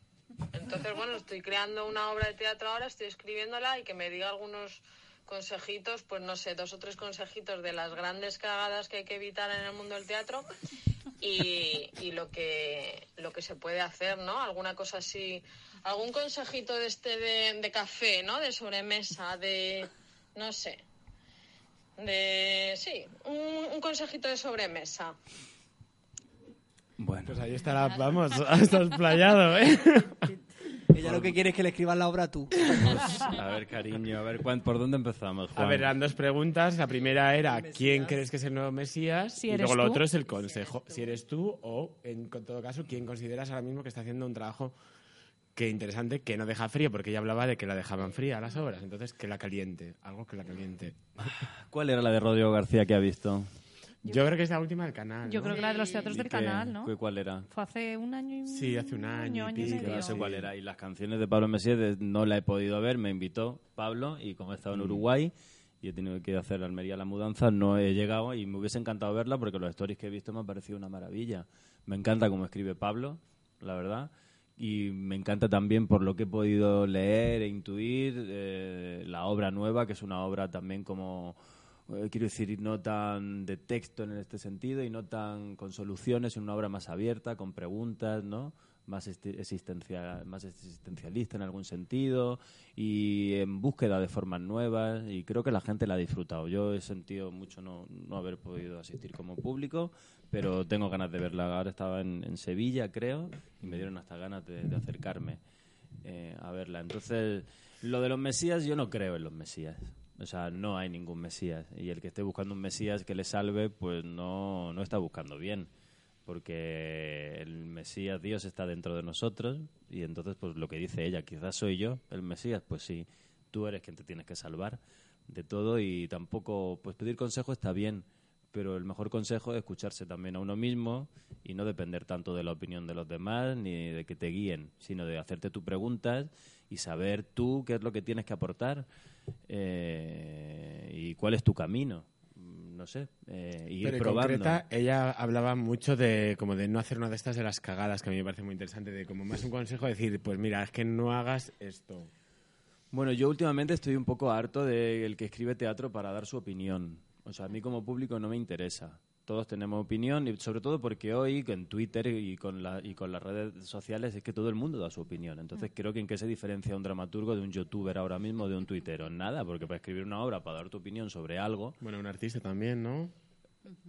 Entonces, bueno, estoy creando una obra de teatro ahora, estoy escribiéndola y que me diga algunos consejitos, pues no sé, dos o tres consejitos de las grandes cagadas que hay que evitar en el mundo del teatro y, y lo que lo que se puede hacer, ¿no? Alguna cosa así, algún consejito de este de, de café, ¿no? De sobremesa, de no sé, de sí, un, un consejito de sobremesa. Bueno. Pues ahí estará, vamos, [laughs] estás playado, ¿eh? [laughs] Ella lo que quiere es que le escribas la obra tú. A ver, cariño, a ver, ¿por dónde empezamos, Juan? A ver, eran dos preguntas. La primera era, ¿quién crees que es el nuevo Mesías? y luego lo otro es el consejo. Si eres tú o, en todo caso, ¿quién consideras ahora mismo que está haciendo un trabajo que interesante, que no deja frío, porque ella hablaba de que la dejaban fría las obras, entonces que la caliente, algo que la caliente. ¿Cuál era la de Rodrigo García que ha visto? Yo, creo que es la última del canal. Yo creo que la de los teatros del canal, ¿no? ¿Cuál era? Fue hace un año y Sí, hace un año. año, y no sé cuál era. Y las canciones de Pablo Messier no la he podido ver, me invitó Pablo y como he estado en Uruguay y he tenido que hacer Almería la mudanza, no he llegado y me hubiese encantado verla porque los stories que he visto me han parecido una maravilla. Me encanta cómo escribe Pablo, la verdad y me encanta también por lo que he podido leer e intuir eh, la obra nueva, que es una obra también como, eh, quiero decir, no tan de texto en este sentido y no tan con soluciones, una obra más abierta, con preguntas, ¿no? más, existencia, más existencialista en algún sentido y en búsqueda de formas nuevas y creo que la gente la ha disfrutado. Yo he sentido mucho no, no haber podido asistir como público, pero tengo ganas de verla. Ahora estaba en, Sevilla, creo, y me dieron hasta ganas de, acercarme eh, a verla. Entonces, lo de los Mesías, yo no creo en los Mesías. O sea, no hay ningún Mesías. Y el que esté buscando un Mesías que le salve, pues no, no está buscando bien porque el Mesías, Dios está dentro de nosotros y entonces pues lo que dice ella, quizás soy yo el Mesías, pues sí, tú eres quien te tienes que salvar de todo y tampoco pues pedir consejo está bien, pero el mejor consejo es escucharse también a uno mismo y no depender tanto de la opinión de los demás ni de que te guíen, sino de hacerte tus preguntas y saber tú qué es lo que tienes que aportar eh, y cuál es tu camino no sé, eh, ir Pero en concreta, ella hablaba mucho de como de no hacer una de estas de las cagadas, que a mí me parece muy interesante, de como más un consejo decir, pues mira, es que no hagas esto. Bueno, yo últimamente estoy un poco harto del que escribe teatro para dar su opinión. O sea, a mí como público no me interesa todos tenemos opinión y sobre todo porque hoy en Twitter y con, la, y con las redes sociales es que todo el mundo da su opinión. Entonces mm. creo que en qué se diferencia un dramaturgo de un youtuber ahora mismo de un tuitero. Nada, porque para escribir una obra, para dar tu opinión sobre algo... Bueno, un artista también, ¿no?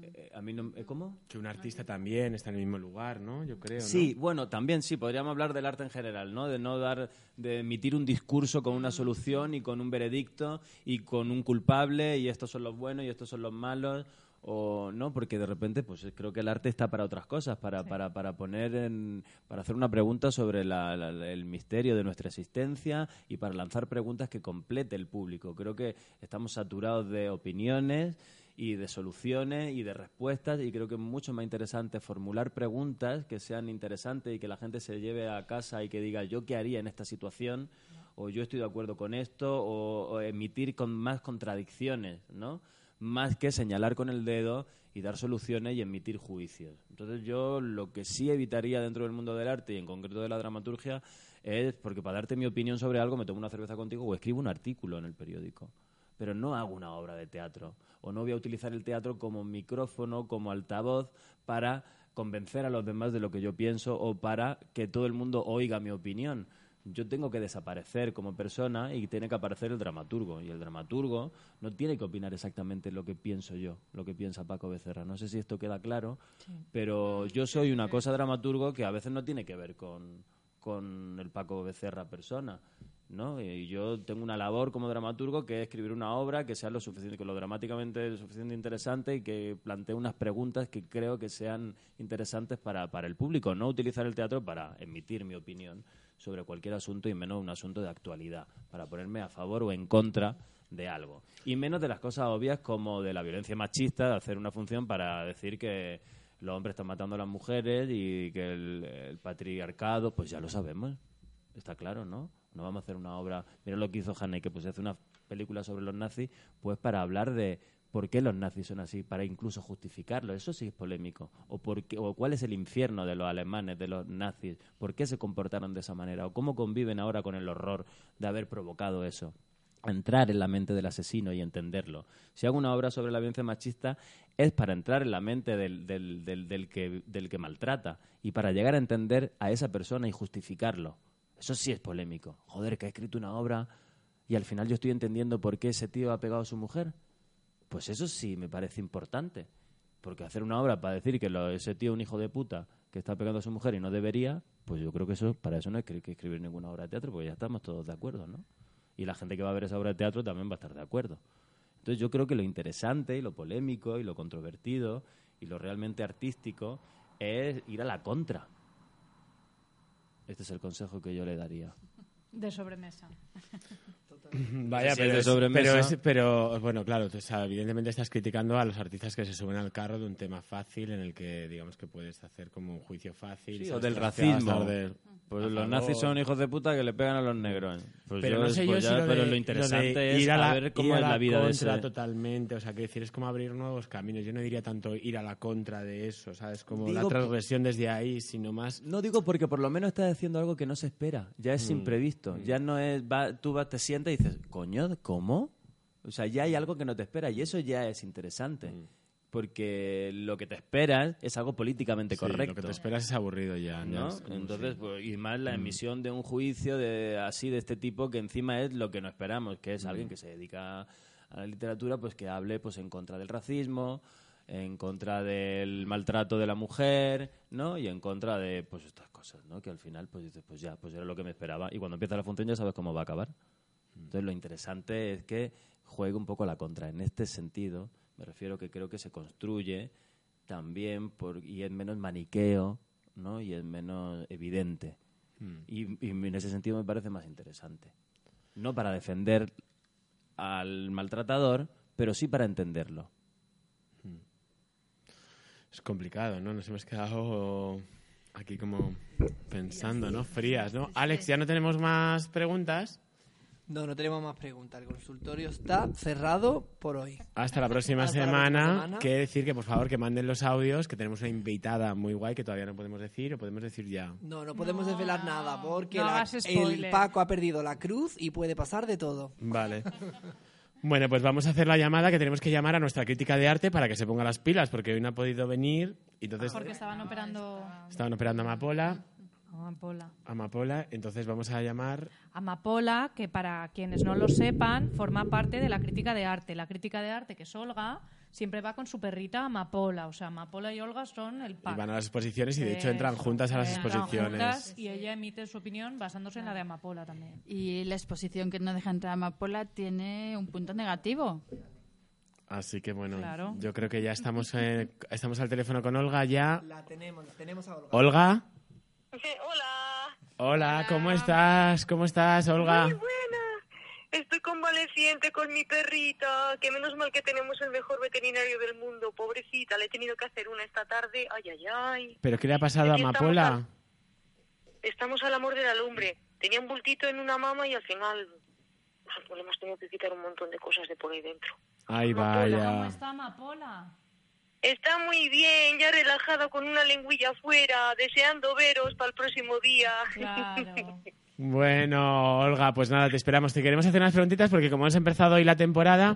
Eh, a mí no, eh, ¿Cómo? Que un artista también está en el mismo lugar, ¿no? Yo creo. Sí, bueno, también sí, podríamos hablar del arte en general, ¿no? De no dar, de emitir un discurso con una solución y con un veredicto y con un culpable y estos son los buenos y estos son los malos o no, porque de repente pues creo que el arte está para otras cosas, para, para, para poner en, para hacer una pregunta sobre el misterio de nuestra existencia y para lanzar preguntas que complete el público. Creo que estamos saturados de opiniones y de soluciones y de respuestas y creo que es mucho más interesante formular preguntas que sean interesantes y que la gente se lleve a casa y que diga yo qué haría en esta situación o yo estoy de acuerdo con esto o, o emitir con más contradicciones, ¿no? más que señalar con el dedo y dar soluciones y emitir juicios. Entonces yo lo que sí evitaría dentro del mundo del arte y en concreto de la dramaturgia es, porque para darte mi opinión sobre algo me tomo una cerveza contigo o escribo un artículo en el periódico pero no hago una obra de teatro o no voy a utilizar el teatro como micrófono, como altavoz para convencer a los demás de lo que yo pienso o para que todo el mundo oiga mi opinión. Yo tengo que desaparecer como persona y tiene que aparecer el dramaturgo. Y el dramaturgo no tiene que opinar exactamente lo que pienso yo, lo que piensa Paco Becerra. No sé si esto queda claro, pero yo soy una cosa dramaturgo que a veces no tiene que ver con, con el Paco Becerra persona. ¿No? Y yo tengo una labor como dramaturgo que es escribir una obra que sea lo suficiente, lo dramáticamente suficiente interesante y que plantee unas preguntas que creo que sean interesantes para, para el público, no utilizar el teatro para emitir mi opinión sobre cualquier asunto y menos un asunto de actualidad, para ponerme a favor o en contra de algo. Y menos de las cosas obvias como de la violencia machista, de hacer una función para decir que los hombres están matando a las mujeres y que el patriarcado, pues ya lo sabemos, está claro, ¿no? No vamos a hacer una obra, mira lo que hizo Haneke, pues hace una película sobre los nazis, pues para hablar de por qué los nazis son así, para incluso justificarlo, eso sí es polémico, o, por o cuál es el infierno de los alemanes, de los nazis, por qué se comportaron de esa manera, o cómo conviven ahora con el horror de haber provocado eso entrar en la mente del asesino y entenderlo. Si hago una obra sobre la violencia machista es para entrar en la mente del, del, del, que, del que maltrata y para llegar a entender a esa persona y justificarlo. Eso sí es polémico. Joder, que ha escrito una obra y al final yo estoy entendiendo por qué ese tío ha pegado a su mujer. Pues eso sí me parece importante. Porque hacer una obra para decir que ese tío es un hijo de puta que está pegando a su mujer y no debería, pues yo creo que eso para eso no hay que, escribir ninguna obra de teatro, porque ya estamos todos de acuerdo, ¿no? Y la gente que va a ver esa obra de teatro también va a estar de acuerdo. Entonces yo creo que lo interesante y lo polémico y lo controvertido y lo realmente artístico es ir a la contra este es el consejo que yo le daría. De sobremesa. [laughs] Vaya, pero, pero, bueno, claro, evidentemente estás criticando a los artistas que se suben al carro de un tema fácil en el que digamos que puedes hacer como un juicio fácil. o del racismo. Pues los nazis son hijos de puta que le pegan a los negros. Pues pero no sé yo pues lo pero lo interesante es ir a la, ver cómo es la, vida de ese... totalmente, o sea, que decir es como abrir nuevos caminos. Yo no diría tanto ir a la contra de eso, ¿sabes? Como la transgresión desde ahí, sino más... No digo porque por lo menos estás haciendo algo que no se espera, ya es mm. imprevisto, mm. ya no es... Va, tú vas, te sientas y dices, coño, ¿cómo? O sea, ya hay algo que no te espera y eso ya es interesante. Mm porque lo que te esperas es algo políticamente correcto. Lo que te esperas es aburrido ya, ¿no? Entonces, pues, y más la mm. emisión de un juicio de así de este tipo que encima es lo que no esperamos, que es alguien que se dedica a la literatura, pues que hable pues en contra del racismo, en contra del maltrato de la mujer, ¿no? Y en contra de pues estas cosas, ¿no? Que al final pues dices, pues ya, pues era lo que me esperaba y cuando empieza la función ya sabes cómo va a acabar. Mm. Entonces, lo interesante es que juegue un poco la contra en este sentido me refiero que creo que se construye también por, y es menos maniqueo ¿no? y es menos evidente. Hmm. Y, en ese sentido me parece más interesante. No para defender al maltratador, pero sí para entenderlo. Hmm. Es complicado, ¿no? Nos hemos quedado aquí como pensando, ¿no? Frías, ¿no? Alex, ¿ya no tenemos más preguntas? No, no tenemos más preguntas. El consultorio está cerrado por hoy. Hasta la próxima, semana. Quiere decir que por favor que manden los audios, que tenemos una invitada muy guay que todavía no podemos decir o podemos decir ya. No, no podemos desvelar nada porque el Paco ha perdido la cruz y puede pasar de todo. Vale. [laughs] Bueno, pues vamos a hacer la llamada que tenemos que llamar a nuestra crítica de arte para que se ponga las pilas, porque hoy no ha podido venir. Entonces, porque estaban operando. Estaban operando a Amapola. Amapola. Amapola, entonces vamos a llamar... Amapola, que para quienes no lo sepan, forma parte de la crítica de arte. La crítica de arte, que es Olga, siempre va con su perrita Amapola. O sea, Amapola y Olga son el par. Y van a las exposiciones y de hecho entran juntas a las exposiciones. y ella emite su opinión basándose en la de Amapola también. Y la exposición que no deja entrar Amapola tiene un punto negativo. Así que bueno, yo creo que ya estamos, estamos al teléfono con Olga ya. La tenemos, la tenemos a Olga. Olga. Hola. Hola, ¿cómo estás? ¿Cómo estás, Olga? Muy buena. Estoy convaleciente con mi perrita, que menos mal que tenemos el mejor veterinario del mundo. Pobrecita, le he tenido que hacer una esta tarde. Ay, ay, ay. ¿Pero qué le ha pasado a Amapola? Estamos al, amor de la lumbre. Tenía un bultito en una mama y al final pues, le hemos tenido que quitar un montón de cosas de por ahí dentro. Ay, vaya. ¿Cómo está Amapola? Está muy bien, ya relajado con una lengüilla afuera, deseando veros para el próximo día. [laughs] Bueno, Olga, pues nada, te esperamos. Te queremos hacer unas preguntitas porque como hemos empezado hoy la temporada,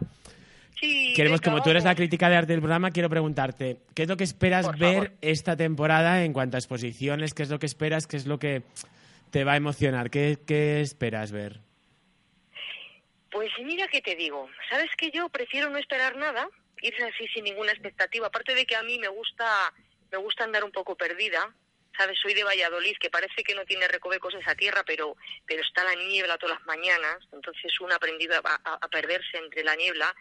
queremos, como tú eres la crítica de arte del programa, quiero preguntarte, ¿qué es lo que esperas ver esta temporada en cuanto a exposiciones? ¿Qué es lo que esperas? ¿Qué es lo que te va a emocionar? ¿Qué, qué esperas ver? Pues mira que te digo, sabes que yo prefiero no esperar nada, irse así sin ninguna expectativa, aparte de que a mí me gusta me gusta andar un poco perdida, sabes, soy de Valladolid, que parece que no tiene recovecos esa tierra, pero pero está la niebla todas las mañanas, entonces uno ha aprendido a, perderse entre la niebla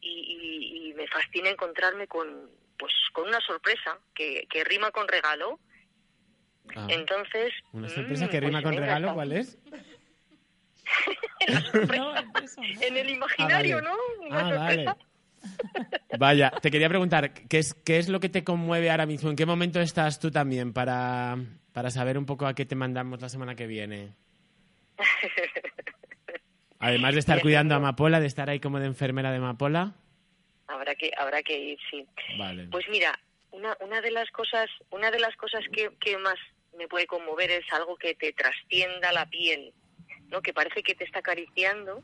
y, me fascina encontrarme con pues con una sorpresa que, que rima con regalo. Ah. entonces, una sorpresa que rima pues con regalo, ¿cuál es? [laughs] en el imaginario, ah, ¿no? ah, Vale. Vaya, te quería preguntar, ¿qué es, ¿qué es lo que te conmueve ahora mismo? ¿En qué momento estás tú también para, para saber un poco a qué te mandamos la semana que viene? Además de estar [laughs] cuidando a Amapola, de estar ahí como de enfermera de Amapola. Habrá que, habrá que ir, sí. Vale. Pues mira, una, una de las cosas, una de las cosas que, que más me puede conmover es algo que te trascienda la piel. ¿no? Que parece que te está acariciando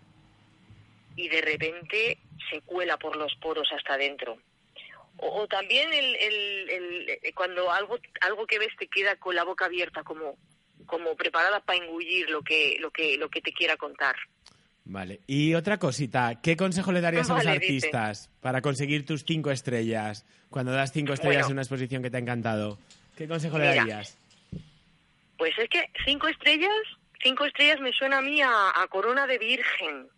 y de repente se cuela por los poros hasta adentro. O, también el, el, cuando algo, algo que ves te queda con la boca abierta, como, como preparada para engullir lo que, lo, que, lo que te quiera contar. Vale. Y otra cosita, ¿qué consejo le darías a los artistas para conseguir tus cinco estrellas? Cuando das cinco estrellas en una exposición que te ha encantado, ¿qué consejo le darías? Pues es que cinco estrellas cinco estrellas me suena a mí a, corona de virgen.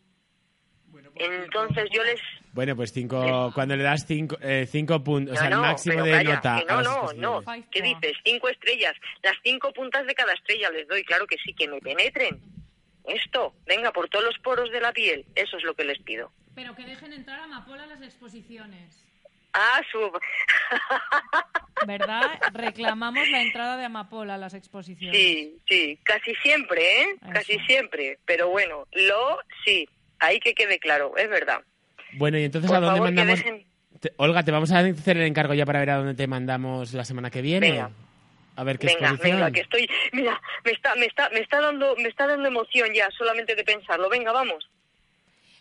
Pues Entonces yo les... Bueno, pues cinco, cuando le das cinco, eh, cinco puntos, o sea, el máximo de nota. no, no, no. ¿Qué dices? Cinco estrellas. Las cinco puntas de cada estrella les doy, claro que sí, que me penetren. Esto, venga, por todos los poros de la piel. Eso es lo que les pido. Pero que dejen entrar a Mapola a las exposiciones. Ah, su... [laughs] ¿Verdad? Reclamamos la entrada de Amapola a las exposiciones. Sí, sí, casi siempre, ¿eh? Casi siempre. Pero bueno, lo sí, ahí que quede claro, es verdad. Bueno, y entonces ¿a dónde mandamos? Olga, te vamos a hacer el encargo ya para ver a dónde te mandamos la semana que viene. Venga. A ver qué venga, exposición. Venga, que estoy, mira, me está, me está, me está dando, me está dando emoción ya solamente de pensarlo. Venga, vamos.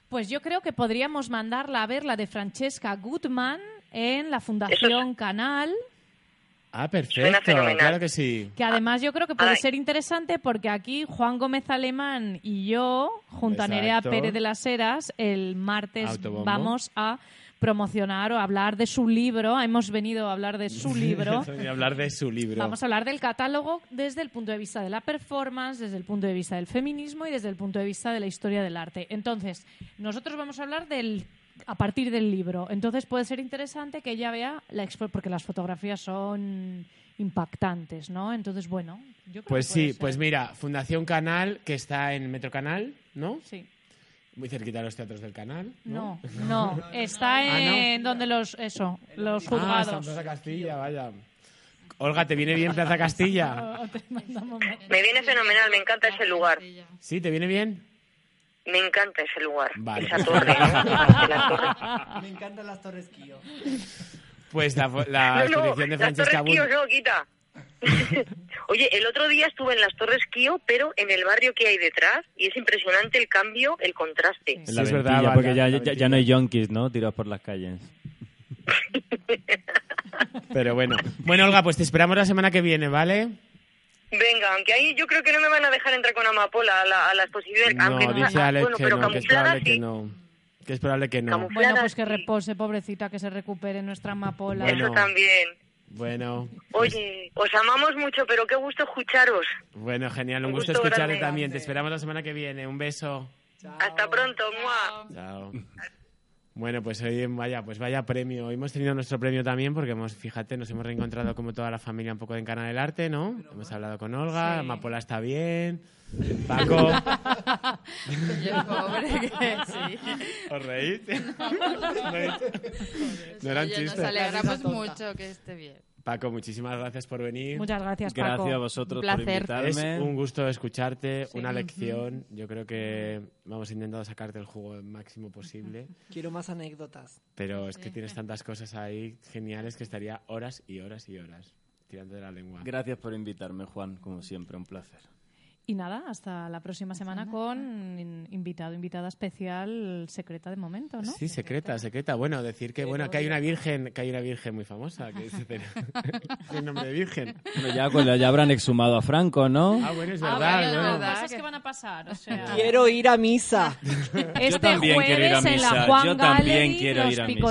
Pues yo creo que podríamos mandarla a ver la de Francesca Gutmann en la Fundación Canal. Ah, perfecto, claro que sí. Que además yo creo que puede ser interesante porque aquí Juan Gómez Alemán y yo, junto a Nerea Pérez de las Heras, el martes vamos a promocionar o hablar de su libro. Hemos venido a hablar de su [laughs] libro. hablar de su libro. Vamos a hablar del catálogo desde el punto de vista de la performance, desde el punto de vista del feminismo y desde el punto de vista de la historia del arte. Entonces, nosotros vamos a hablar del a partir del libro. Entonces puede ser interesante que ella vea la expo porque las fotografías son impactantes, ¿no? Entonces, bueno, yo creo Pues sí, pues mira, Fundación Canal, que está en Metro Canal, ¿no? Sí. Muy cerquita de los teatros del canal. No, no, [laughs] está ah, en donde los, eso, los ah, juzgados. Ah, Plaza Castilla, vaya. Olga, ¿te viene bien Plaza [laughs] Castilla? me viene fenomenal, me encanta ese lugar. ¿Sí? ¿Te viene bien? Me encanta ese lugar, esa torre, [laughs] Me encantan las torres Kio. Pues la, la [laughs] exposición de Francesca Bull... no, quita. [laughs] Oye, el otro día estuve en las Torres Kio, pero en el barrio que hay detrás, y es impresionante el cambio, el contraste. Sí, es verdad, porque ya, ya, no hay yonkis, ¿no? Tirados por las calles. pero bueno. Bueno, Olga, pues te esperamos la semana que viene, ¿vale? Venga, aunque ahí yo creo que no me van a dejar entrar con amapola a la, a la exposición. No, dice Alex bueno, que pero no, que es probable que no. Que es probable que no. Bueno, pues que repose, pobrecita, que se recupere nuestra amapola. Eso también. Bueno. Oye, os amamos mucho, pero qué gusto escucharos. Bueno, genial, un, gusto, escucharte también. Te esperamos la semana que viene. Un beso. Hasta pronto, mua. Chao. Bueno, pues hoy vaya, pues vaya premio. Hoy hemos tenido nuestro premio también porque hemos, fíjate, nos hemos reencontrado como toda la familia un poco en Cana del Arte, ¿no? hemos hablado con Olga, Mapola está bien, [laughs] Paco. Yo pobre [laughs] que sí. ¿Os reís? [laughs] No, eran chistes. Nos alegramos mucho que esté bien. Paco, muchísimas gracias por venir. Muchas gracias, Paco. Gracias a vosotros por invitarme. Es un gusto escucharte, una lección. Yo creo que vamos intentando sacarte el jugo el máximo posible. [laughs] Quiero más anécdotas. Pero es que tienes tantas cosas ahí geniales que estaría horas y horas y horas tirando de la lengua. Gracias por invitarme, Juan, como siempre, un placer. Y nada, hasta la próxima semana con invitado, invitada especial secreta de momento, ¿no? Sí, secreta, secreta. Bueno, decir que bueno que hay una virgen, que hay una virgen muy famosa que dice [laughs] el nombre de virgen. Bueno, ya, ya habrán exhumado a Franco, ¿no? Ah, bueno, es ah, verdad. Ah, bueno, cosas que van a pasar, o sea... Quiero ir a misa. [laughs] Este Yo también quiero ir a misa. en la Juan Yo también quiero ir a misa.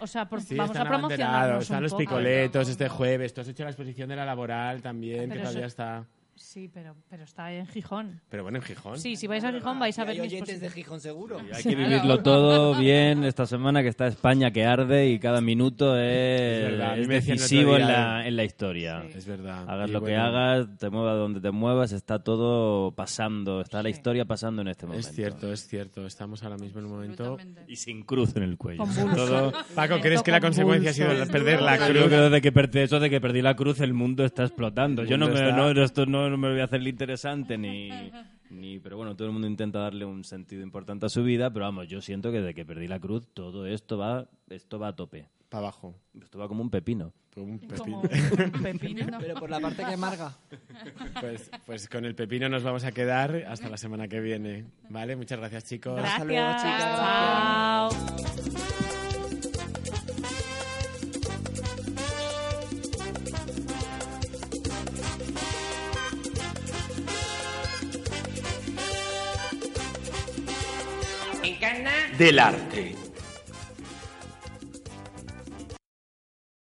o sea, vamos a promocionarnos Están los picoletos este jueves. Tú has hecho la exposición de la laboral también, que todavía está... Sí, pero, pero está en Gijón. Pero bueno, en Gijón. Sí, si vais a Gijón vais a ver hay oyentes de Gijón seguro. hay que vivirlo [laughs] todo bien esta semana que está España que arde y cada minuto es, decisivo en la, en la historia. Es verdad. Hagas lo que hagas, te muevas donde te muevas, está todo pasando, está la historia pasando en este momento. Es cierto, es cierto. Estamos ahora mismo en un momento... Y sin cruz en el cuello. Todo... Paco, ¿crees que la consecuencia ha sido perder la cruz? Yo creo que desde que, eso de que perdí la cruz el mundo está explotando. Yo no me... No, esto no no me voy a hacer interesante ni, ni... Pero bueno, todo el mundo intenta darle un sentido importante a su vida, pero vamos, yo siento que desde que perdí la cruz todo esto va, esto va a tope. Para abajo. Esto va como un pepino. Como un pepino. [laughs] Pero por la parte que amarga. Pues, pues con el pepino nos vamos a quedar hasta la semana que viene. ¿Vale? Muchas gracias, chicos. Gracias. Hasta luego, chicas. Chao. Del arte.